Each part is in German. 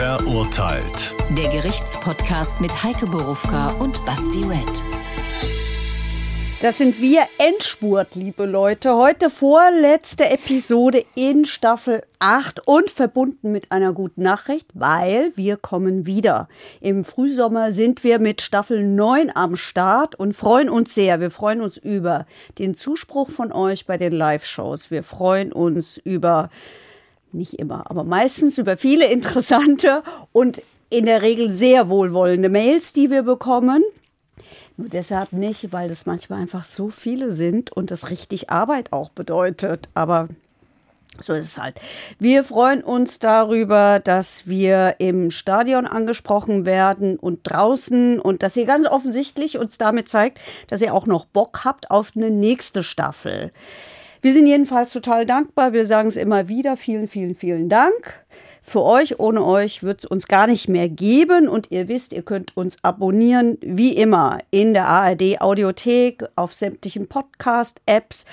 Verurteilt. Der Gerichtspodcast mit Heike Borufka und Basti Red. Das sind wir Endspurt, liebe Leute. Heute vorletzte Episode in Staffel 8 und verbunden mit einer guten Nachricht, weil wir kommen wieder. Im Frühsommer sind wir mit Staffel 9 am Start und freuen uns sehr. Wir freuen uns über den Zuspruch von euch bei den Live-Shows. Wir freuen uns über, nicht immer, aber meistens über viele interessante und in der Regel sehr wohlwollende Mails, die wir bekommen. Nur deshalb nicht, weil das manchmal einfach so viele sind und das richtig Arbeit auch bedeutet. Aber so ist es halt. Wir freuen uns darüber, dass wir im Stadion angesprochen werden und draußen und dass ihr ganz offensichtlich uns damit zeigt, dass ihr auch noch Bock habt auf eine nächste Staffel. Wir sind jedenfalls total dankbar. Wir sagen es immer wieder. Vielen, vielen, vielen Dank für euch. Ohne euch wird es uns gar nicht mehr geben. Und ihr wisst, ihr könnt uns abonnieren, wie immer, in der ARD Audiothek, auf sämtlichen Podcast-Apps.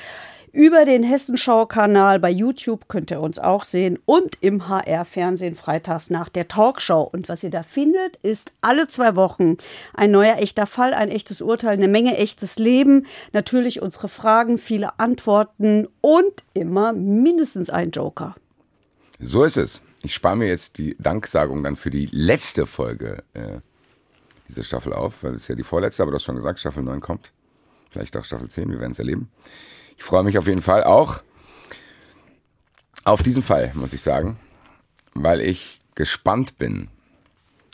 Über den Hessenschau-Kanal bei YouTube könnt ihr uns auch sehen und im HR-Fernsehen freitags nach der Talkshow. Und was ihr da findet, ist alle zwei Wochen ein neuer echter Fall, ein echtes Urteil, eine Menge echtes Leben, natürlich unsere Fragen, viele Antworten und immer mindestens ein Joker. So ist es. Ich spare mir jetzt die Danksagung dann für die letzte Folge äh, dieser Staffel auf, weil es ja die vorletzte, aber du hast schon gesagt, Staffel 9 kommt. Vielleicht auch Staffel 10, wir werden es erleben. Ich freue mich auf jeden Fall auch auf diesen Fall, muss ich sagen, weil ich gespannt bin,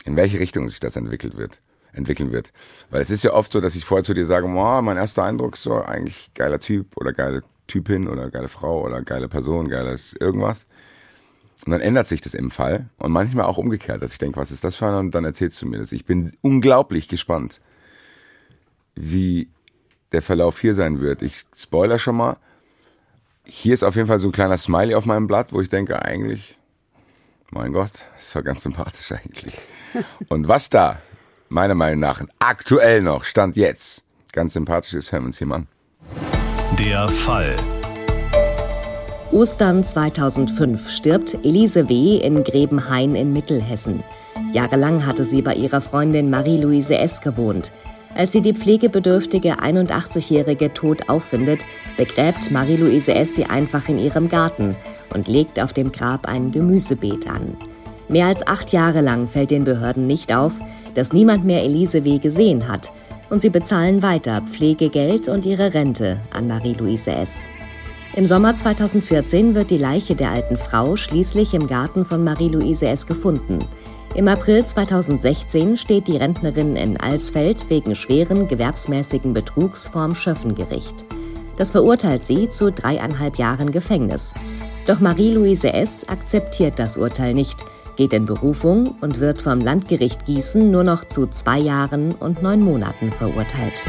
in welche Richtung sich das entwickelt wird, entwickeln wird. Weil es ist ja oft so, dass ich vorher zu dir sage, wow, mein erster Eindruck ist so eigentlich geiler Typ oder geile Typin oder geile Frau oder geile Person, geiles irgendwas. Und dann ändert sich das im Fall. Und manchmal auch umgekehrt, dass ich denke, was ist das für einer? Und dann erzählst du mir das. Ich bin unglaublich gespannt, wie der Verlauf hier sein wird. Ich spoiler schon mal. Hier ist auf jeden Fall so ein kleiner Smiley auf meinem Blatt, wo ich denke, eigentlich, mein Gott, ist ja ganz sympathisch eigentlich. Und was da, meiner Meinung nach, aktuell noch, Stand jetzt, ganz sympathisch ist, hören wir uns hier mal an. Der Fall. Ostern 2005 stirbt Elise W. in Grebenhain in Mittelhessen. Jahrelang hatte sie bei ihrer Freundin Marie-Louise S. gewohnt. Als sie die pflegebedürftige 81-Jährige tot auffindet, begräbt Marie-Louise S. sie einfach in ihrem Garten und legt auf dem Grab ein Gemüsebeet an. Mehr als acht Jahre lang fällt den Behörden nicht auf, dass niemand mehr Elise W. gesehen hat und sie bezahlen weiter Pflegegeld und ihre Rente an Marie-Louise S. Im Sommer 2014 wird die Leiche der alten Frau schließlich im Garten von Marie-Louise S. gefunden. Im April 2016 steht die Rentnerin in Alsfeld wegen schweren gewerbsmäßigen Betrugs vorm Schöffengericht. Das verurteilt sie zu dreieinhalb Jahren Gefängnis. Doch Marie-Louise S. akzeptiert das Urteil nicht, geht in Berufung und wird vom Landgericht Gießen nur noch zu zwei Jahren und neun Monaten verurteilt.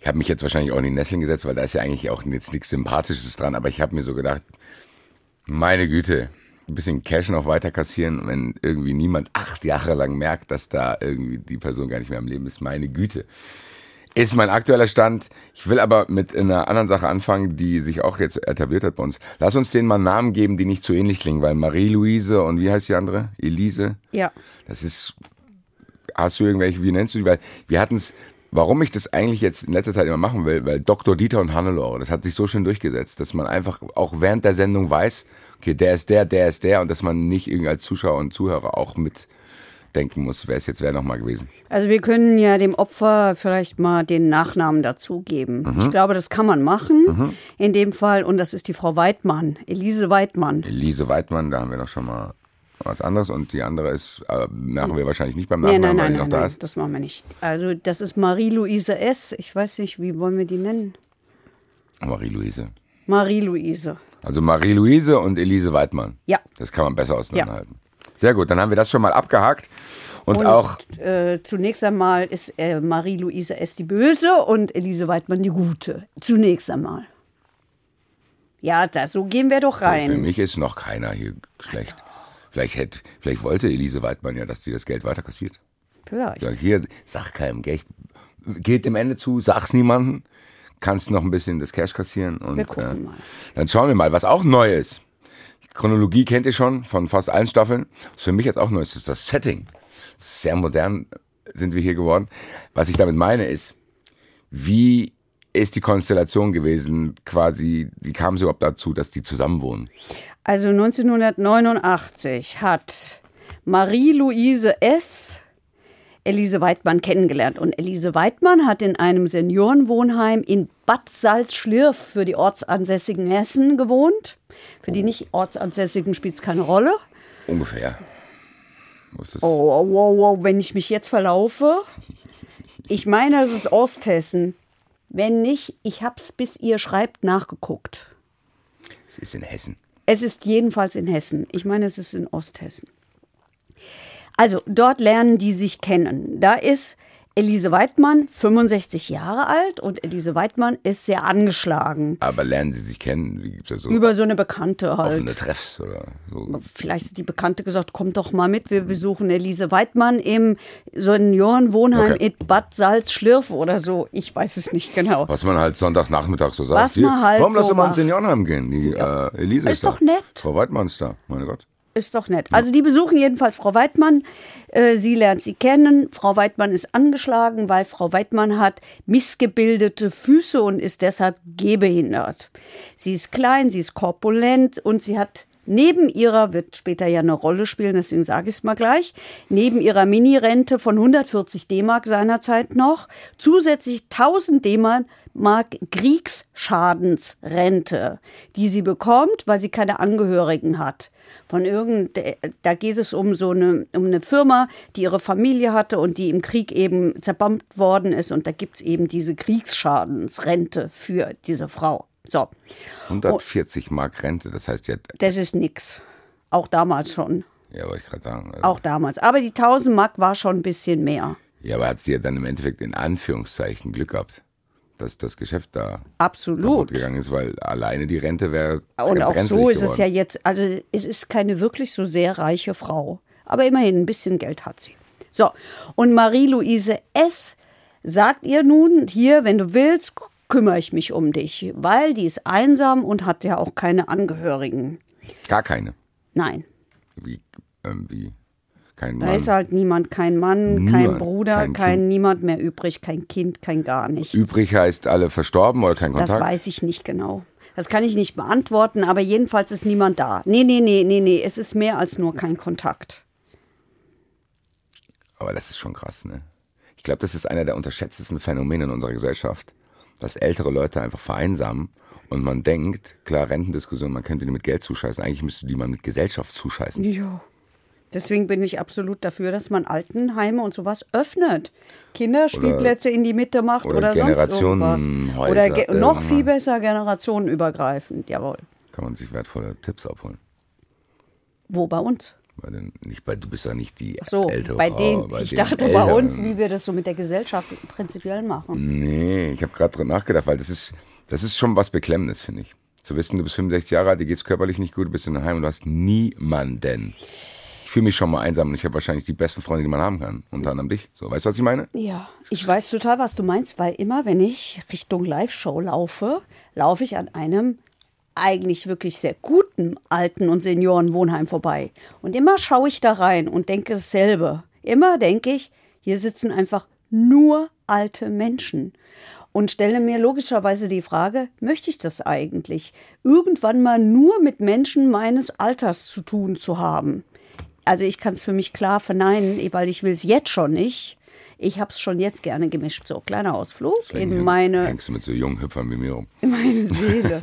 Ich habe mich jetzt wahrscheinlich auch in die Nesseln gesetzt, weil da ist ja eigentlich auch jetzt nichts Sympathisches dran, aber ich habe mir so gedacht, meine Güte, ein bisschen Cash noch weiter kassieren, wenn irgendwie niemand acht Jahre lang merkt, dass da irgendwie die Person gar nicht mehr am Leben ist. Meine Güte. Ist mein aktueller Stand. Ich will aber mit einer anderen Sache anfangen, die sich auch jetzt etabliert hat bei uns. Lass uns denen mal Namen geben, die nicht so ähnlich klingen, weil Marie-Louise und wie heißt die andere? Elise? Ja. Das ist, hast du irgendwelche, wie nennst du die? Weil wir hatten es Warum ich das eigentlich jetzt in letzter Zeit immer machen will, weil Dr. Dieter und Hannelore, das hat sich so schön durchgesetzt, dass man einfach auch während der Sendung weiß, okay, der ist der, der ist der und dass man nicht irgendwie als Zuschauer und Zuhörer auch mitdenken muss, wer ist jetzt wer nochmal gewesen. Also wir können ja dem Opfer vielleicht mal den Nachnamen dazugeben. Mhm. Ich glaube, das kann man machen mhm. in dem Fall und das ist die Frau Weidmann, Elise Weidmann. Elise Weidmann, da haben wir doch schon mal was anderes und die andere ist, äh, machen wir wahrscheinlich nicht beim Nachnamen, nein, nein, weil nein, noch nein, da nein, ist. das machen wir nicht. Also das ist Marie-Louise S. Ich weiß nicht, wie wollen wir die nennen? Marie-Louise. Marie-Louise. Also Marie-Louise und Elise Weidmann. Ja. Das kann man besser auseinanderhalten. Sehr gut, dann haben wir das schon mal abgehakt. Und, Und auch, äh, zunächst einmal ist äh, Marie-Louise S. die Böse und Elise Weidmann die Gute. Zunächst einmal. Ja, da, so gehen wir doch für rein. mich ist noch keiner hier schlecht. Vielleicht, hätte, vielleicht wollte Elise Weidmann ja, dass sie das Geld weiter kassiert. Vielleicht. Ja, hier, sag keinem, gell, ich- geht dem Ende zu, sag's niemandem, kannst noch ein bisschen das Cash kassieren und Wir gucken äh, mal. dann schauen wir mal, was auch neu ist. Chronologie kennt ihr schon von fast allen Staffeln. Was für mich jetzt auch neu ist, ist das Setting. Sehr modern sind wir hier geworden. Was ich damit meine ist, wie ist die Konstellation gewesen, quasi, wie kam es überhaupt dazu, dass die zusammenwohnen? Also 1989 hat Marie-Louise S. Elise Weidmann kennengelernt. Und Elise Weidmann hat in einem Seniorenwohnheim in Bad Salzschlirf für die ortsansässigen Hessen gewohnt. Für die nicht ortsansässigen spielt es keine Rolle. Ungefähr. Ist Oh, oh, oh, oh, wenn ich mich jetzt verlaufe. Ich meine, das ist Osthessen. Wenn nicht, ich hab's bis ihr schreibt nachgeguckt. Es ist in Hessen. Es ist jedenfalls in Hessen. Ich meine, es ist in Osthessen. Also, dort lernen die sich kennen. Da ist Elise Weidmann 65 Jahre alt und Elise Weidmann ist sehr angeschlagen. Aber lernen sie sich kennen? Wie gibt's da so Über so eine Bekannte halt. offene Treffs oder so? Vielleicht hat die Bekannte gesagt, komm doch mal mit, wir besuchen Elise Weidmann im Seniorenwohnheim Okay. in Bad Salzschlirf oder so. Ich weiß es nicht genau. Was man halt Sonntagnachmittag so sagt. Was man halt Warum lass so doch mal ins. Seniorenheim gehen? Die äh, Elise ist, Ist da. doch nett. Frau Weidmann ist da, meine Gott. Ist doch nett. Also die besuchen jedenfalls Frau Weidmann. Äh, Sie lernt sie kennen. Frau Weidmann ist angeschlagen, weil Frau Weidmann hat missgebildete Füße und ist deshalb gehbehindert. Sie ist klein, sie ist korpulent und sie hat neben ihrer, wird später ja eine Rolle spielen, deswegen sage ich es mal gleich, neben ihrer Mini-Rente von 140 D-Mark seinerzeit noch, zusätzlich 1000 D-Mark Mark Kriegsschadensrente, die sie bekommt, weil sie keine Angehörigen hat. Von irgend, da geht es um so eine, um eine Firma, die ihre Familie hatte und die im Krieg eben zerbombt worden ist. Und da gibt es eben diese Kriegsschadensrente für diese Frau. So, 140 Mark Rente, das heißt, hat, das ist nix. Auch damals schon. ja, wollte ich gerade sagen. Also, Auch damals. Aber die 1000 Mark war schon ein bisschen mehr. Ja, aber hat sie ja dann im Endeffekt in Anführungszeichen Glück gehabt, dass das Geschäft da kaputt Absolut. gegangen ist, weil alleine die Rente wäre Und auch so ist es geworden. ja jetzt, also es ist keine wirklich so sehr reiche Frau. Aber immerhin ein bisschen Geld hat sie. So, und Marie-Louise S. sagt ihr nun, hier, wenn du willst, kümmere ich mich um dich, weil die ist einsam und hat ja auch keine Angehörigen. Gar keine. Nein, Wie, ähm, wie, kein da Mann. ist halt niemand, kein Mann, kein Niemand, Bruder, kein kein, niemand mehr übrig, kein Kind, kein gar nichts. Übrig heißt alle verstorben oder kein Das Kontakt? weiß ich nicht genau. Das kann ich nicht beantworten, aber jedenfalls ist niemand da. Nee, nee, nee, nee, nee, es ist mehr als nur kein Kontakt. Aber das ist schon krass, ne? Ich glaube, das ist einer der unterschätztesten Phänomene in unserer Gesellschaft, dass ältere Leute einfach vereinsamen und man denkt, klar, Rentendiskussion, man könnte die mit Geld zuscheißen, eigentlich müsste die man mit Gesellschaft zuscheißen. Ja. Deswegen bin ich absolut dafür, dass man Altenheime und sowas öffnet. Kinderspielplätze in die Mitte macht oder oder, sonst irgendwas. Oder ge noch viel besser generationenübergreifend, jawohl. Kann man sich wertvolle Tipps abholen. Wo bei uns? Bei den, nicht bei, du bist ja nicht die Ach so, ältere bei Frau. denen. bei ich den dachte bei Älteren. uns, wie wir das so mit der Gesellschaft prinzipiell machen. Nee, ich habe gerade drüber nachgedacht, weil das ist, das ist schon was Beklemmendes, finde ich. Zu wissen, du bist 65 Jahre alt, dir geht's körperlich nicht gut, du bist in einem Heim und du hast niemanden. Ich fühle mich schon mal einsam und ich habe wahrscheinlich die besten Freunde, die man haben kann. Unter anderem dich. So, weißt du, was ich meine? Ja, ich weiß total, was du meinst, weil immer, wenn ich Richtung Live-Show laufe, laufe ich an einem eigentlich wirklich sehr guten Alten- und Seniorenwohnheim vorbei. Und immer schaue ich da rein und denke dasselbe. Immer denke ich, hier sitzen einfach nur alte Menschen. Und stelle mir logischerweise die Frage, möchte ich das eigentlich? Irgendwann mal nur mit Menschen meines Alters zu tun zu haben. Also ich kann es für mich klar verneinen, weil ich will es jetzt schon nicht. Ich habe es schon jetzt gerne gemischt. So, kleiner Ausflug Deswegen in meine, Hängst du mit so jungen Hüpfern wie mir rum. in meine Seele.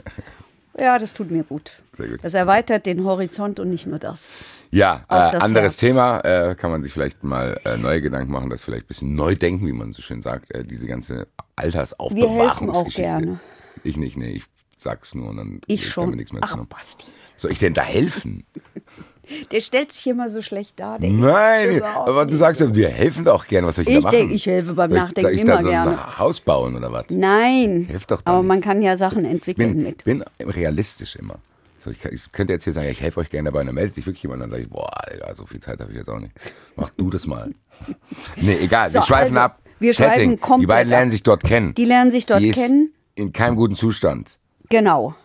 Ja, das tut mir gut. Sehr gut. Das erweitert den Horizont und nicht nur das. Ja, äh, das anderes Herz. Thema. Äh, kann man sich vielleicht mal äh, neue Gedanken machen, das vielleicht ein bisschen neu denken, wie man so schön sagt. Äh, diese ganze Wir helfen Altersaufbewahrungsgeschichte. auch gerne. Ich nicht, nee, ich sag's nur und dann Ich schon. damit nichts mehr zu Ach. Basti. Soll ich denn da helfen? Der stellt sich immer so schlecht dar. Nein, aber du sagst ja, wir helfen doch gerne. Was soll ich, Ich da machen? denk, ich helfe beim soll ich, Nachdenken soll ich immer da so gerne. ein Haus bauen oder was? Nein. Hilf doch aber nicht. man kann ja Sachen entwickeln bin, mit. bin realistisch immer. So, ich, ich könnte jetzt hier sagen, ich helfe euch gerne dabei, und dann meldet sich wirklich jemand, dann sage ich, boah, Alter, so viel Zeit habe ich jetzt auch nicht. Mach du das mal. nee, egal, wir So, schweifen also, ab. wir schweifen Setting. Die komplett beiden lernen sich dort kennen. Die lernen sich dort Die kennen. in keinem guten Zustand. Genau.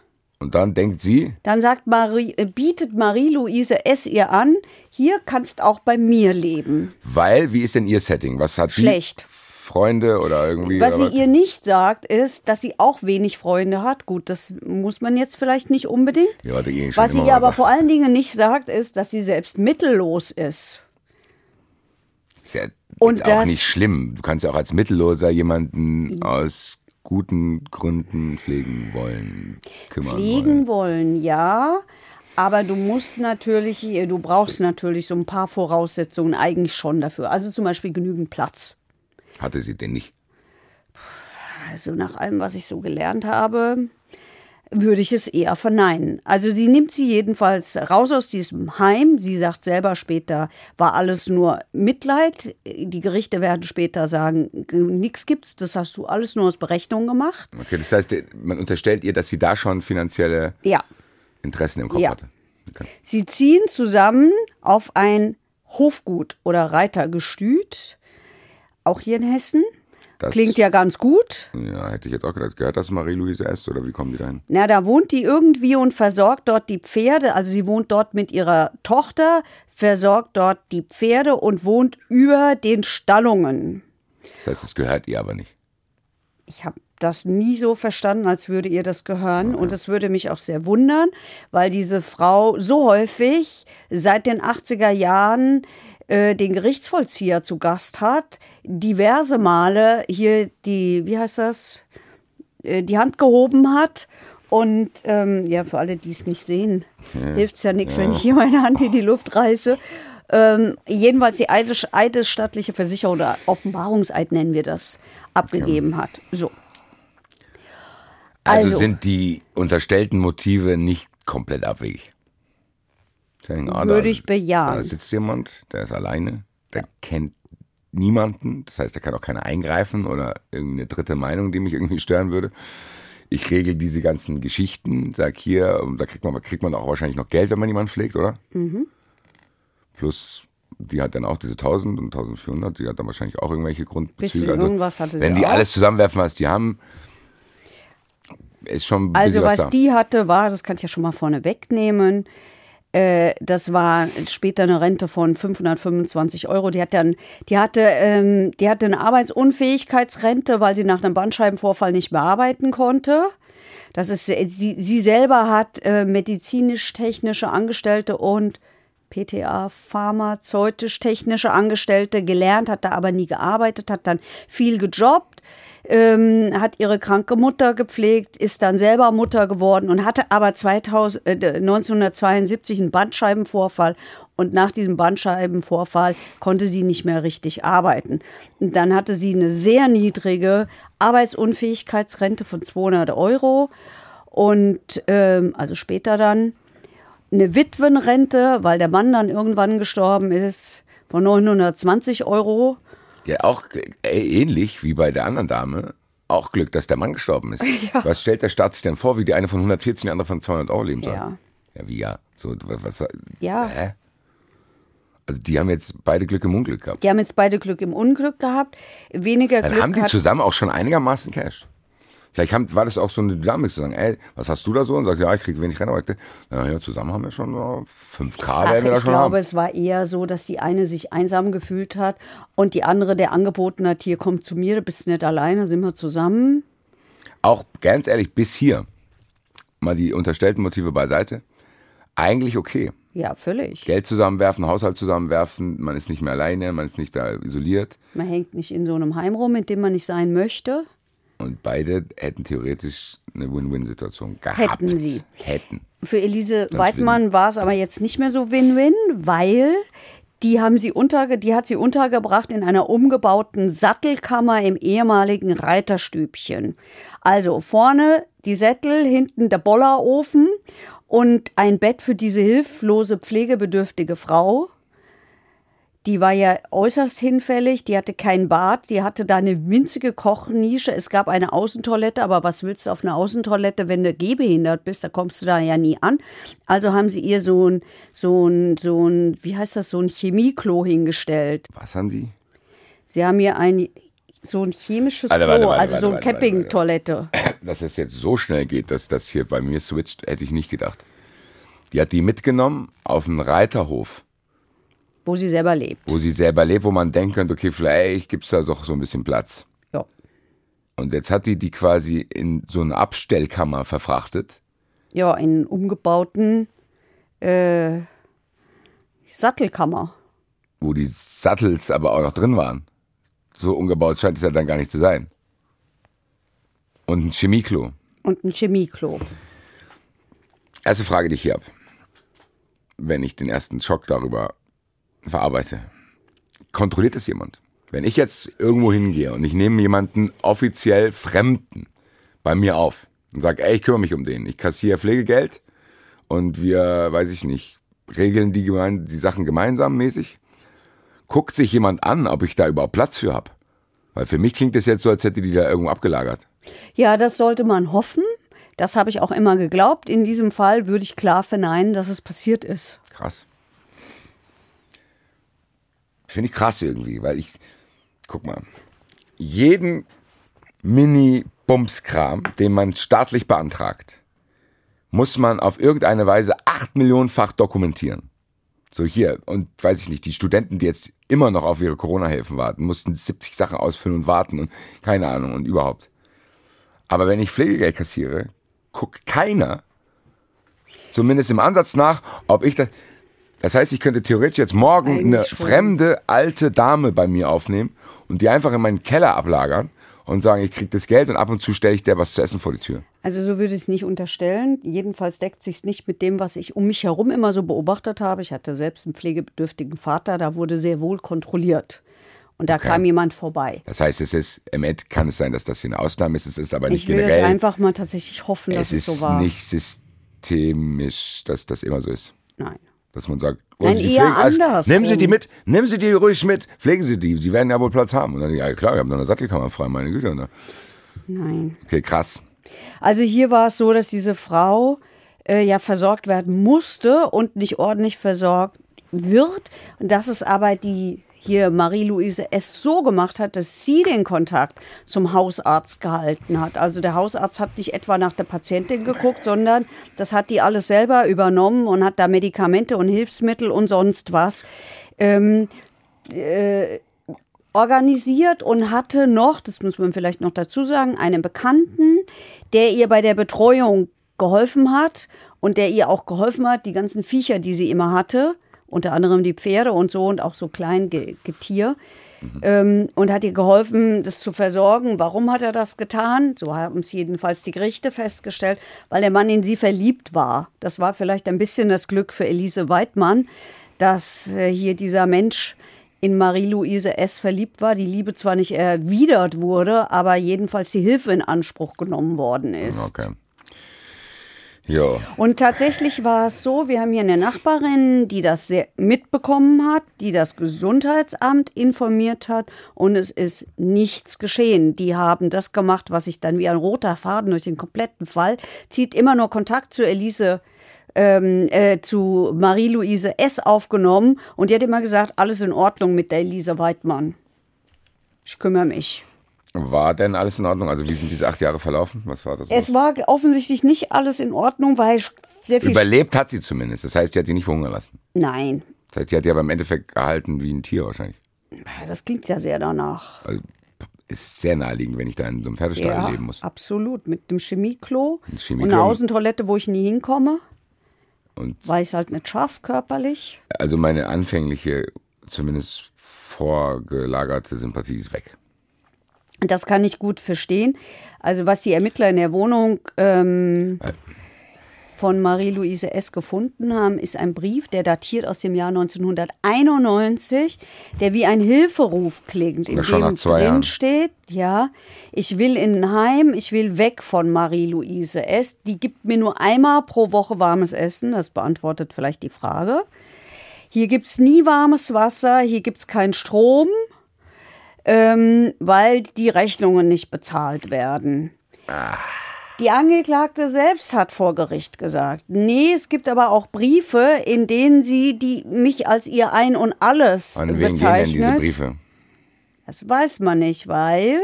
Und dann denkt sie, Dann sagt Marie, äh, bietet Marie-Louise es ihr an, hier kannst auch bei mir leben. weil, wie ist denn ihr Setting? Was hat Schlecht. Freunde oder irgendwie? Was sie ihr nicht sagt, ist, dass sie auch wenig Freunde hat. Gut, das muss man jetzt vielleicht nicht unbedingt. Ja, Was sie ihr aber gesagt. vor allen Dingen nicht sagt, ist, dass sie selbst mittellos ist. Ist ja Und auch das- nicht schlimm. Du kannst ja auch als Mittelloser jemanden aus guten Gründen pflegen wollen, kümmern Pflegen wollen. wollen, ja. Aber du musst natürlich, du brauchst natürlich so ein paar Voraussetzungen eigentlich schon dafür. Also zum Beispiel genügend Platz. Hatte sie denn nicht? Also nach allem, was ich so gelernt habe, würde ich es eher verneinen. Also sie nimmt sie jedenfalls raus aus diesem Heim. Sie sagt selber später, war alles nur Mitleid. Die Gerichte werden später sagen, nichts gibt's. Das hast du alles nur aus Berechnung gemacht. Okay, das heißt, man unterstellt ihr, dass sie da schon finanzielle Ja. Interessen im Kopf Ja. hatte. Okay. Sie ziehen zusammen auf ein Hofgut oder Reitergestüt, auch hier in Hessen. Das- Klingt ja ganz gut. Ja, hätte ich jetzt auch gedacht. Gehört das Marie-Louise S. oder wie kommen die dahin? Na, da wohnt die irgendwie und versorgt dort die Pferde. Also sie wohnt dort mit ihrer Tochter, versorgt dort die Pferde und wohnt über den Stallungen. Das heißt, es gehört ihr aber nicht. Ich habe das nie so verstanden, als würde ihr das gehören. Und das würde mich auch sehr wundern, weil diese Frau so häufig seit den 80er Jahren äh, den Gerichtsvollzieher zu Gast hat, diverse Male hier die, wie heißt das, äh, die Hand gehoben hat. Und ähm, ja, für alle, die es nicht sehen, hilft es ja nichts, wenn ich hier meine Hand in die Luft reiße. Ähm, jedenfalls die eides, eidesstattliche Versicherung oder Offenbarungseid nennen wir das, abgegeben hat. So. Also, Also. sind die unterstellten Motive nicht komplett abwegig. Sagen, ah, Würde da- ich bejahen. Da sitzt jemand, der ist alleine, der kennt niemanden, das heißt, der kann auch keiner eingreifen oder irgendeine dritte Meinung, die mich irgendwie stören würde. Ich regel diese ganzen Geschichten, sag hier, und da kriegt man, kriegt man auch wahrscheinlich noch Geld, wenn man jemanden pflegt, oder? Mhm. Plus, die hat dann auch diese 1000 und 1400, die hat dann wahrscheinlich auch irgendwelche Grundbezüge. Bisschen irgendwas hatte wenn die auch. alles zusammenwerfen, was die haben, ist schon ein Also was, was die hatte, war, das kann ich ja schon mal vorne wegnehmen, äh, das war später eine Rente von 525 Euro. Die, hat dann, die, hatte, ähm, die hatte eine Arbeitsunfähigkeitsrente, weil sie nach einem Bandscheibenvorfall nicht mehr arbeiten konnte. Das ist, äh, sie, sie selber hat äh, medizinisch-technische Angestellte und PTA, pharmazeutisch-technische Angestellte gelernt, hat da aber nie gearbeitet, hat dann viel gejobbt, ähm, hat ihre kranke Mutter gepflegt, ist dann selber Mutter geworden und hatte aber 2000, äh, 1972 einen Bandscheibenvorfall und nach diesem Bandscheibenvorfall konnte sie nicht mehr richtig arbeiten. Und dann hatte sie eine sehr niedrige Arbeitsunfähigkeitsrente von 200 Euro und ähm, also später dann eine Witwenrente, weil der Mann dann irgendwann gestorben ist, von 920 Euro. Ja, auch äh, ähnlich wie bei der anderen Dame. Auch Glück, dass der Mann gestorben ist. Was stellt der Staat sich denn vor, wie die eine von 114, die andere von 200 Euro leben soll? Ja. Ja, wie ja? So, was, was, Ja. Hä? Also die haben jetzt beide Glück im Unglück gehabt. Die haben jetzt beide Glück im Unglück gehabt. Weniger Dann Glück haben die zusammen auch schon einigermaßen Cash. Vielleicht haben, war das auch so eine Dynamik zu sagen, ey, was hast du da so? Und sagt, ja, ich krieg wenig Rennerprojekte. Na ja, zusammen haben wir schon so 5K, Ach, werden wir da ich schon glaube, haben. es war eher so, dass die eine sich einsam gefühlt hat und die andere, der angeboten hat, hier komm zu mir, du bist nicht alleine, sind wir zusammen. Auch ganz ehrlich, bis hier, mal die unterstellten Motive beiseite, eigentlich okay. Ja, völlig. Geld zusammenwerfen, Haushalt zusammenwerfen, man ist nicht mehr alleine, man ist nicht da isoliert. Man hängt nicht in so einem Heim rum, in dem man nicht sein möchte. Und beide hätten theoretisch eine Win-Win-Situation gehabt. Hätten sie. Hätten. Für Elise Ganz Weidmann war es aber jetzt nicht mehr so Win-Win, weil die haben sie unterge die hat sie untergebracht in einer umgebauten Sattelkammer im ehemaligen Reiterstübchen. Also vorne die Sättel, hinten der Bollerofen und ein Bett für diese hilflose pflegebedürftige Frau. Die war ja äußerst hinfällig, die hatte kein Bad, die hatte da eine winzige Kochnische. Es gab eine Außentoilette, aber was willst du auf einer Außentoilette, wenn du gehbehindert bist? Da kommst du da ja nie an. Also haben sie ihr so ein, so ein, so ein, wie heißt das, so ein Chemieklo hingestellt. Was haben die? Sie haben ihr ein, so ein chemisches Klo, also warte, so eine warte, Campingtoilette. dass es jetzt so schnell geht, dass das hier bei mir switcht, hätte ich nicht gedacht. Die hat die mitgenommen auf einen Reiterhof, Wo sie selber lebt. wo sie selber lebt, wo man denken könnte, okay, vielleicht gibt's da doch so ein bisschen Platz. Ja. Und jetzt hat die die quasi in so eine Abstellkammer verfrachtet. Ja, in umgebauten äh, Sattelkammer. wo die Sattels aber auch noch drin waren. So umgebaut scheint es ja dann gar nicht zu sein. Und ein Chemieklo. Und ein Chemieklo. Erste Frage, die ich hier habe. Wenn ich den ersten Schock darüber verarbeite. Kontrolliert es jemand? Wenn ich jetzt irgendwo hingehe und ich nehme jemanden offiziell Fremden bei mir auf und sage, ey, ich kümmere mich um den. Ich kassiere Pflegegeld und wir, weiß ich nicht, regeln die, gemein, die Sachen gemeinsam mäßig. Guckt sich jemand an, ob ich da überhaupt Platz für habe. Weil für mich klingt es jetzt so, als hätte die da irgendwo abgelagert. Ja, das sollte man hoffen. Das habe ich auch immer geglaubt. In diesem Fall würde ich klar verneinen, dass es passiert ist. Krass. Finde ich krass irgendwie, weil ich, guck mal, jeden Mini-Bumskram, den man staatlich beantragt, muss man auf irgendeine Weise acht Millionenfach dokumentieren. So hier, und weiß ich nicht, die Studenten, die jetzt immer noch auf ihre Corona-Hilfen warten, mussten 70 Sachen ausfüllen und warten und keine Ahnung und überhaupt. Aber wenn ich Pflegegeld kassiere, guckt keiner, zumindest im Ansatz nach, ob ich das. Das heißt, ich könnte theoretisch jetzt morgen Eigentlich eine schon. fremde alte Dame bei mir aufnehmen und die einfach in meinen Keller ablagern und sagen, ich krieg das Geld und ab und zu stelle ich der was zu essen vor die Tür. Also so würde ich es nicht unterstellen. Jedenfalls deckt sich nicht mit dem, was ich um mich herum immer so beobachtet habe. Ich hatte selbst einen pflegebedürftigen Vater, da wurde sehr wohl kontrolliert. Und da Okay. kam jemand vorbei. Das heißt, es ist, im Ed kann es sein, dass das hier eine Ausnahme ist, es ist aber nicht Ich will es generell. einfach mal tatsächlich hoffen, dass es es, ist so war. nicht systemisch, dass das immer so ist. Nein. Dass man sagt, Nein, Sie eher pflegen? Also, nehmen Sie die mit, nehmen Sie die ruhig mit, pflegen Sie die, Sie werden ja wohl Platz haben. Und dann, ja klar, wir haben noch eine Sattelkammer frei, meine Güte. Ne? Nein. Okay, krass. Also hier war es so, dass diese Frau äh, ja versorgt werden musste und nicht ordentlich versorgt wird. Und dass es aber die hier Marie-Louise S. so gemacht hat, dass sie den Kontakt zum Hausarzt gehalten hat. Also der Hausarzt hat nicht etwa nach der Patientin geguckt, sondern das hat die alles selber übernommen und hat da Medikamente und Hilfsmittel und sonst was ähm, äh, organisiert und hatte noch, das muss man vielleicht noch dazu sagen, einen Bekannten, der ihr bei der Betreuung geholfen hat und der ihr auch geholfen hat, die ganzen Viecher, die sie immer hatte, unter anderem die Pferde und so und auch so Kleingetier, ähm, und hat ihr geholfen, das zu versorgen. Warum hat er das getan? So haben es jedenfalls die Gerichte festgestellt, weil der Mann in sie verliebt war. Das war vielleicht ein bisschen das Glück für Elise Weidmann, dass äh, hier dieser Mensch in Marie-Louise S. verliebt war, die Liebe zwar nicht erwidert wurde, aber jedenfalls die Hilfe in Anspruch genommen worden ist. Okay. Jo. Und tatsächlich war es so, wir haben hier eine Nachbarin, die das sehr mitbekommen hat, die das Gesundheitsamt informiert hat und es ist nichts geschehen. Die haben das gemacht, was sich dann wie ein roter Faden durch den kompletten Fall zieht, immer nur Kontakt zu Elise ähm, äh, zu Marie-Louise S. aufgenommen und die hat immer gesagt, alles in Ordnung mit der Elise Weidmann. Ich kümmere mich. War denn alles in Ordnung? Also wie sind diese acht Jahre verlaufen? Was war das? Es war offensichtlich nicht alles in Ordnung, weil sehr viel... Überlebt hat sie zumindest. Das heißt, sie hat sie nicht verhungern lassen. Nein, Das heißt, sie hat ja beim Endeffekt gehalten wie ein Tier wahrscheinlich. das klingt ja sehr danach. Also ist sehr naheliegend, wenn ich da in so einem Pferdestall leben muss. absolut. Mit einem Chemieklo, Chemieklo. und einer Außentoilette, wo ich nie hinkomme, Und weil ich halt nicht schaff körperlich. also meine anfängliche, zumindest vorgelagerte Sympathie ist weg. Das kann ich gut verstehen. Also was die Ermittler in der Wohnung ähm, von Marie-Louise S. gefunden haben, ist ein Brief, der datiert aus dem Jahr 1991, der wie ein Hilferuf klingt, in schon dem drin Jahren. steht, ja, ich will in ein Heim, ich will weg von Marie-Louise S. Die gibt mir nur einmal pro Woche warmes Essen, das beantwortet vielleicht die Frage. Hier gibt's nie warmes Wasser, hier gibt's keinen Strom, ähm, weil die Rechnungen nicht bezahlt werden. Die Angeklagte selbst hat vor Gericht gesagt, nee, es gibt aber auch Briefe, in denen sie die mich als ihr Ein und Alles An wen gehen denn diese bezeichnet. Briefe? Das weiß man nicht, weil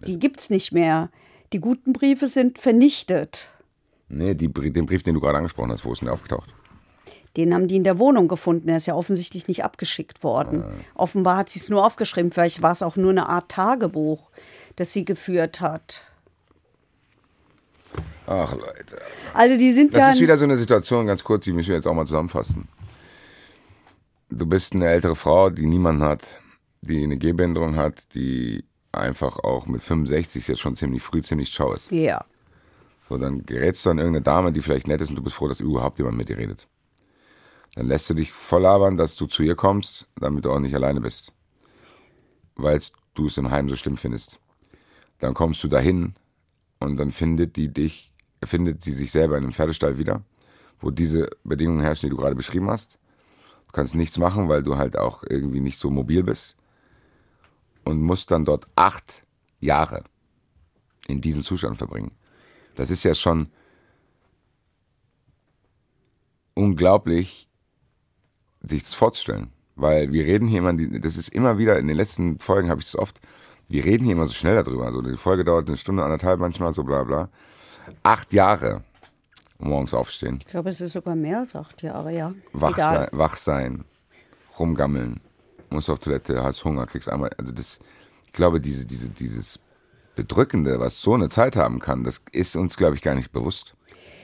die gibt's nicht mehr. Die guten Briefe sind vernichtet. Nee, die, den Brief, den du gerade angesprochen hast, wo ist denn der aufgetaucht? Den haben die in der Wohnung gefunden. Er ist ja offensichtlich nicht abgeschickt worden. Offenbar hat sie es nur aufgeschrieben. Vielleicht war es auch nur eine Art Tagebuch, das sie geführt hat. Ach, Leute. Also die sind Das dann. ist wieder so eine Situation, ganz kurz, die müssen wir jetzt auch mal zusammenfassen. Du bist eine ältere Frau, die niemanden hat, die eine Gehbehinderung hat, die einfach auch mit 65 ist jetzt schon ziemlich früh, ziemlich schau ist. ja. So, dann gerätst du an irgendeine Dame, die vielleicht nett ist und du bist froh, dass überhaupt jemand mit dir redet. Dann lässt du dich voll labern, dass du zu ihr kommst, damit du auch nicht alleine bist. Weil du es im Heim so schlimm findest. Dann kommst du dahin und dann findet die dich, findet sie sich selber in einem Pferdestall wieder, wo diese Bedingungen herrschen, die du gerade beschrieben hast. Du kannst nichts machen, weil du halt auch irgendwie nicht so mobil bist. Und musst dann dort acht Jahre in diesem Zustand verbringen. Das ist ja schon unglaublich, sich das vorzustellen. Weil wir reden hier immer, das ist immer wieder, in den letzten Folgen habe ich es oft, wir reden hier immer so schnell darüber. Also die Folge dauert eine Stunde, anderthalb manchmal, so bla bla. Acht Jahre morgens aufstehen, Ich glaube, es ist sogar mehr als acht Jahre, ja. wach Egal. sein, wach sein, rumgammeln, musst auf Toilette, hast Hunger, kriegst einmal, also das, ich glaube, diese, diese, dieses Bedrückende, was so eine Zeit haben kann, das ist uns, glaube ich, gar nicht bewusst.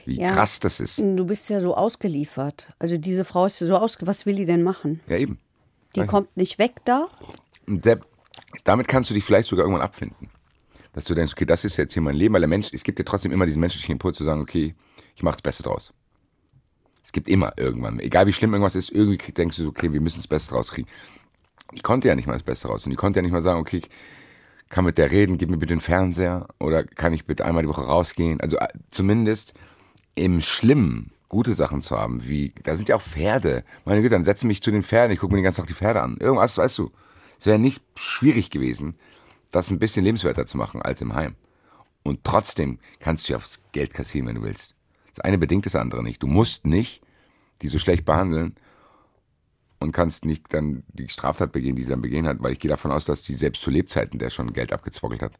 Wie Ja. krass das ist. Du bist ja so ausgeliefert. Also diese Frau ist ja so ausge... Was will die denn machen? Ja, eben. Die Danke. kommt nicht weg da. Der, damit kannst du dich vielleicht sogar irgendwann abfinden. Dass du denkst, okay, das ist jetzt hier mein Leben, weil der Mensch, es gibt ja trotzdem immer diesen menschlichen Impuls zu sagen, okay, ich mache das Beste draus. Es gibt immer irgendwann, egal wie schlimm irgendwas ist, irgendwie denkst du, so, okay, wir müssen das Beste rauskriegen. Ich konnte ja nicht mal das Beste raus. Und ich konnte ja nicht mal sagen, okay, ich kann mit der reden, gib mir bitte den Fernseher oder kann ich bitte einmal die Woche rausgehen. Also äh, zumindest im Schlimmen gute Sachen zu haben, wie, da sind ja auch Pferde. Meine Güte, dann setze mich zu den Pferden, ich gucke mir den ganzen Tag die Pferde an. Irgendwas, weißt du. Es wäre nicht schwierig gewesen, das ein bisschen lebenswerter zu machen als im Heim. Und trotzdem kannst du ja aufs Geld kassieren, wenn du willst. Das eine bedingt das andere nicht. Du musst nicht die so schlecht behandeln und kannst nicht dann die Straftat begehen, die sie dann begehen hat, weil ich gehe davon aus, dass die selbst zu Lebzeiten der schon Geld abgezwockelt hat.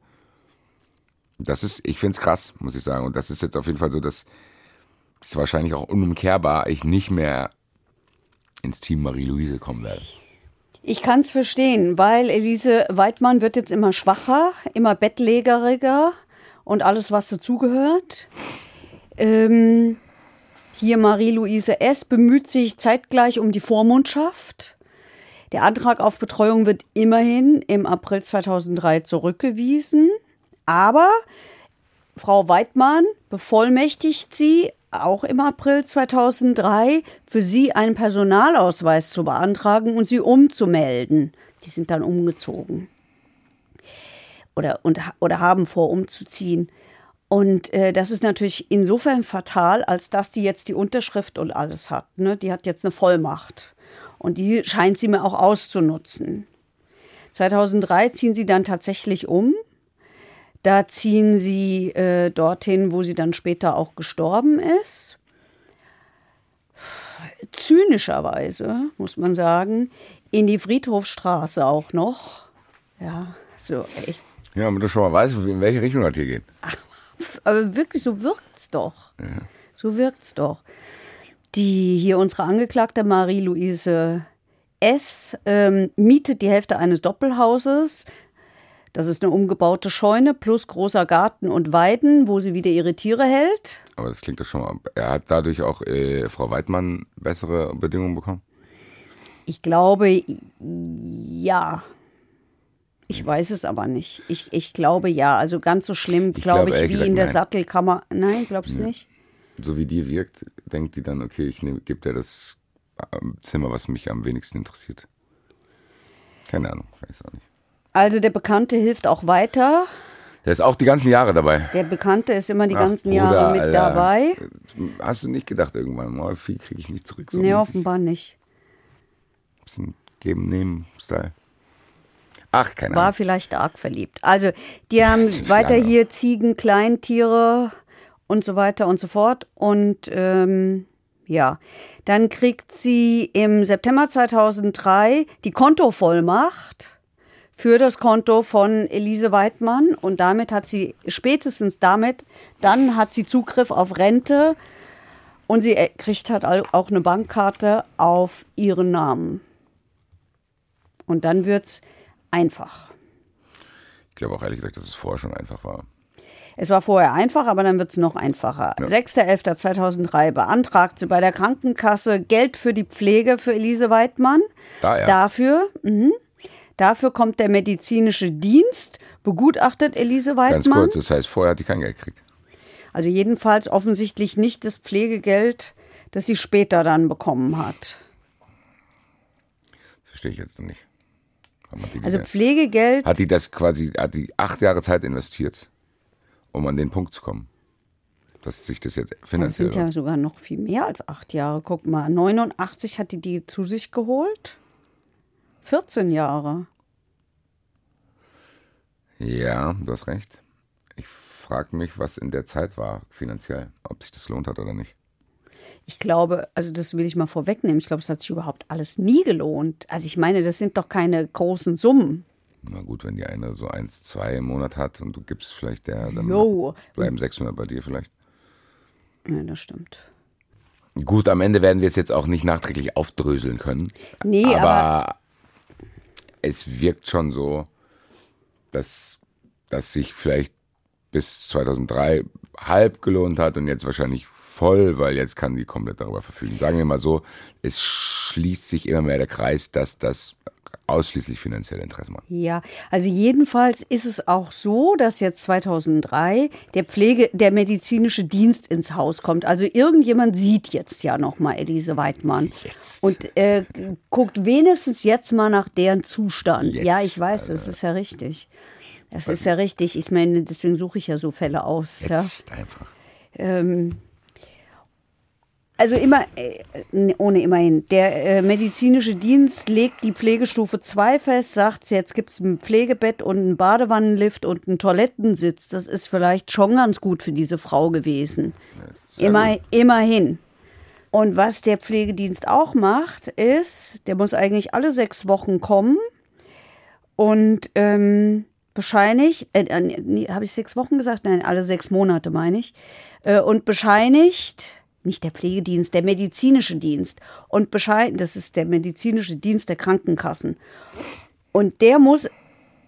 Das ist, ich find's krass, muss ich sagen. Und das ist jetzt auf jeden Fall so, dass es wahrscheinlich auch unumkehrbar ich nicht mehr ins Team Marie-Louise kommen werde. Ich kann es verstehen, weil Elise Weidmann wird jetzt immer schwacher, immer bettlägeriger und alles, was dazugehört. Ähm, hier Marie-Louise S. bemüht sich zeitgleich um die Vormundschaft. Der Antrag auf Betreuung wird immerhin im April 2003 zurückgewiesen. Aber Frau Weidmann bevollmächtigt sie auch im April 2003 für sie einen Personalausweis zu beantragen und sie umzumelden. Die sind dann umgezogen oder, und, oder haben vor, umzuziehen. Und äh, das ist natürlich insofern fatal, als dass die jetzt die Unterschrift und alles hat. Ne? Die hat jetzt eine Vollmacht. Und die scheint sie mir auch auszunutzen. 2003 ziehen sie dann tatsächlich um. Da ziehen sie äh, dorthin, wo sie dann später auch gestorben ist. Zynischerweise, muss man sagen, in die Friedhofstraße auch noch. Ja, so echt. Ja, damit du schon mal weißt, in welche Richtung das hier geht. Aber wirklich, so wirkt's doch. So wirkt's doch. Die hier unsere Angeklagte Marie-Louise S. Ähm, mietet die Hälfte eines Doppelhauses. Das ist eine umgebaute Scheune plus großer Garten und Weiden, wo sie wieder ihre Tiere hält. Aber das klingt doch schon mal. Er hat dadurch auch äh, Frau Weidmann bessere Bedingungen bekommen. Ich glaube, ja. Ich weiß es aber nicht. Ich, ich glaube ja. Also ganz so schlimm, Ich glaube ich, ehrlich wie gesagt, in der nein. Sattelkammer. Nein, glaubst du nicht? So wie die wirkt, denkt die dann, okay, ich gebe dir das ähm, Zimmer, was mich am wenigsten interessiert. Keine Ahnung, weiß auch nicht. Also der Bekannte hilft auch weiter. Der ist auch die ganzen Jahre dabei. Der Bekannte ist immer die Ach, ganzen Bruder, Jahre mit Alter. dabei. Hast du nicht gedacht irgendwann, mal viel kriege ich nicht zurück. So Nee, offenbar nicht. bisschen geben, nehmen, Style. Ach, keine War Ahnung. vielleicht arg verliebt. Also, die haben weiter hier Ziegen, Kleintiere und so weiter und so fort. Und ähm, ja, dann kriegt sie im September 2003 die Kontovollmacht für das Konto von Elise Weidmann und damit hat sie spätestens damit, dann hat sie Zugriff auf Rente und sie äh, kriegt halt auch eine Bankkarte auf ihren Namen. Und dann wird's einfach. Ich glaube auch ehrlich gesagt, dass es vorher schon einfach war. Es war vorher einfach, aber dann wird es noch einfacher. Ja. 6.11.2003 beantragt sie bei der Krankenkasse Geld für die Pflege für Elise Weidmann. Da erst. Dafür, mh, dafür kommt der medizinische Dienst, begutachtet Elise Weidmann. Ganz kurz, das heißt, vorher hat die kein Geld gekriegt. Also jedenfalls offensichtlich nicht das Pflegegeld, das sie später dann bekommen hat. Das verstehe ich jetzt noch nicht. also Pflegegeld. Hat die das quasi, hat die acht Jahre Zeit investiert? um an den Punkt zu kommen. Dass sich das jetzt finanziell. Das sind ja sogar noch viel mehr als acht Jahre. Guck mal, 89 hat die die zu sich geholt. 14 Jahre. Ja, du hast recht. Ich frage mich, was in der Zeit war finanziell, ob sich das lohnt hat oder nicht. Ich glaube, also das will ich mal vorwegnehmen. Ich glaube, es hat sich überhaupt alles nie gelohnt. Also ich meine, das sind doch keine großen Summen. Na gut, wenn die eine so eins, zwei im Monat hat und du gibst vielleicht der, dann jo. bleiben 600 bei dir vielleicht. Ja, das stimmt. Gut, am Ende werden wir es jetzt auch nicht nachträglich aufdröseln können. Nee, aber, aber es wirkt schon so, dass, dass sich vielleicht bis 2003 halb gelohnt hat und jetzt wahrscheinlich voll, weil jetzt kann die komplett darüber verfügen. Sagen wir mal so, es schließt sich immer mehr der Kreis, dass das ausschließlich finanzielle Interessen machen. Ja, also jedenfalls ist es auch so, dass jetzt 2003 der Pflege, der medizinische Dienst ins Haus kommt. Also irgendjemand sieht jetzt ja noch mal Elise Weidmann jetzt. und äh, guckt wenigstens jetzt mal nach deren Zustand. Jetzt, ja, ich weiß, das ist ja richtig. Das ist ja richtig. Ich meine, deswegen suche ich ja so Fälle aus. Jetzt ja. einfach. Ähm, also immer, äh, ohne immerhin. Der äh, medizinische Dienst legt die Pflegestufe 2 fest, sagt, jetzt gibt es ein Pflegebett und einen Badewannenlift und einen Toilettensitz. Das ist vielleicht schon ganz gut für diese Frau gewesen. Immer, immerhin. Und was der Pflegedienst auch macht, ist, der muss eigentlich alle sechs Wochen kommen und ähm, bescheinigt, äh, äh, habe ich sechs Wochen gesagt? Nein, alle sechs Monate meine ich. Äh, und bescheinigt nicht der Pflegedienst, der medizinische Dienst. Und Bescheid, das ist der medizinische Dienst der Krankenkassen. Und der muss